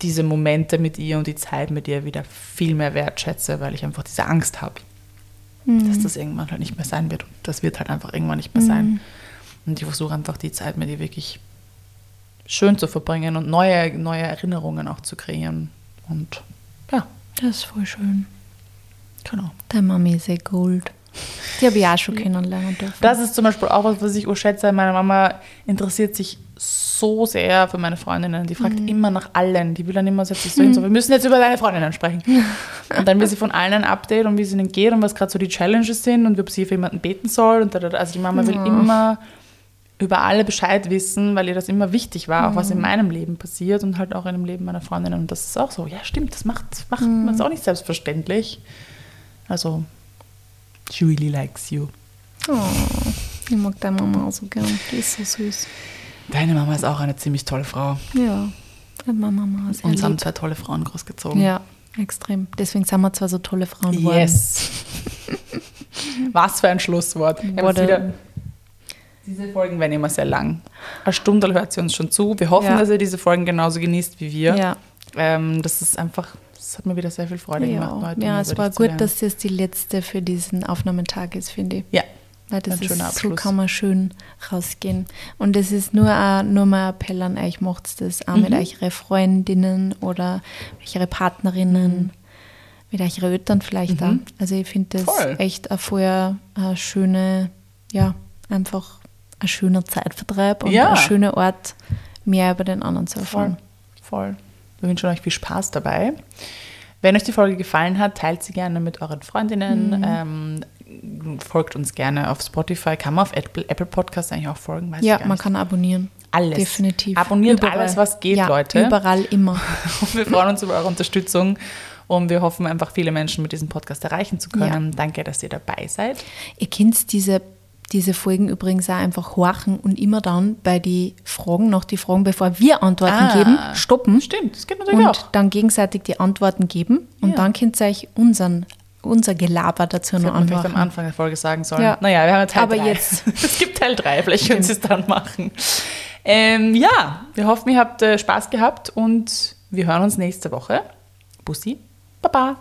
diese Momente mit ihr und die Zeit mit ihr wieder viel mehr wertschätze, weil ich einfach diese Angst habe, dass das irgendwann halt nicht mehr sein wird. Und das wird halt einfach irgendwann nicht mehr sein. Und ich versuche einfach die Zeit mit ihr wirklich schön zu verbringen und neue, neue Erinnerungen auch zu kreieren. Und ja, Das ist voll schön. Genau. Deine Mami ist eh Gold. Die habe ich auch schon kennenlernen dürfen. Das ist zum Beispiel auch was, was ich auch schätze. Meine Mama interessiert sich so sehr für meine Freundinnen. Die fragt immer nach allen. Die will dann immer, setzt sich so hin, so, wir müssen jetzt über deine Freundinnen sprechen. Und dann will sie von allen ein Update und wie es ihnen geht und was gerade so die Challenges sind und ob sie für jemanden beten soll. Und da, also die Mama will immer über alle Bescheid wissen, weil ihr das immer wichtig war, auch was in meinem Leben passiert und halt auch in dem Leben meiner Freundinnen. Und das ist auch so, ja stimmt, das macht, macht man es auch nicht selbstverständlich. Also, she really likes you. Oh, ich mag deine Mama auch so gern. Die ist so süß. Deine Mama ist auch eine ziemlich tolle Frau. Ja, meine Mama ist Uns haben zwei tolle Frauen großgezogen. Ja, extrem. Deswegen sind wir zwar so tolle Frauen geworden. Yes. Was für ein Schlusswort. Wieder, diese Folgen werden immer sehr lang. Eine Stunde hört sie uns schon zu. Wir hoffen, Ja. dass ihr diese Folgen genauso genießt wie wir. Ja, Ähm, das ist einfach, das hat mir wieder sehr viel Freude gemacht. neue ja. Ja es war gut, dass das die letzte für diesen Aufnahmetag ist, finde ich. Ja, Weil das Ein schöner ist, so kann man schön rausgehen. Und es ist nur, ein- nur mal ein Appell an euch, macht das auch mit Mhm. euren Freundinnen oder mit euren Partnerinnen, mit euren Eltern vielleicht Mhm. auch. Also ich finde das Voll. echt ein vorher eine schöne, ja, einfach ein schöner Zeitvertreib und Ja. ein schöner Ort, mehr über den anderen zu voll. erfahren. Voll. Wir wünschen euch viel Spaß dabei. Wenn euch die Folge gefallen hat, teilt sie gerne mit euren Freundinnen. Mhm. Ähm, folgt uns gerne auf Spotify. Kann man auf Apple, Podcasts eigentlich auch folgen? Weiß Ja, man kann abonnieren. Alles. Definitiv. Abonniert alles, was geht, ja, Leute. Überall immer. Und wir freuen uns über eure Unterstützung und wir hoffen einfach viele Menschen mit diesem Podcast erreichen zu können. Danke, dass ihr dabei seid. Ihr könnt diese, diese Folgen übrigens auch einfach horchen und immer dann bei die Fragen, nach die Fragen, bevor wir Antworten Ah. geben, stoppen Stimmt, das geht natürlich und auch. dann gegenseitig die Antworten geben und Ja. dann könnt ihr euch unseren, unser Gelaber dazu Das noch hätte man vielleicht am anmachen. Anfang der Folge sagen sollen. Ja. Naja, wir haben ja Teil Aber 3. jetzt. Es gibt Teil 3, vielleicht können Sie es dann machen. Ähm, ja, wir hoffen, ihr habt äh, Spaß gehabt und wir hören uns nächste Woche. Bussi, Baba.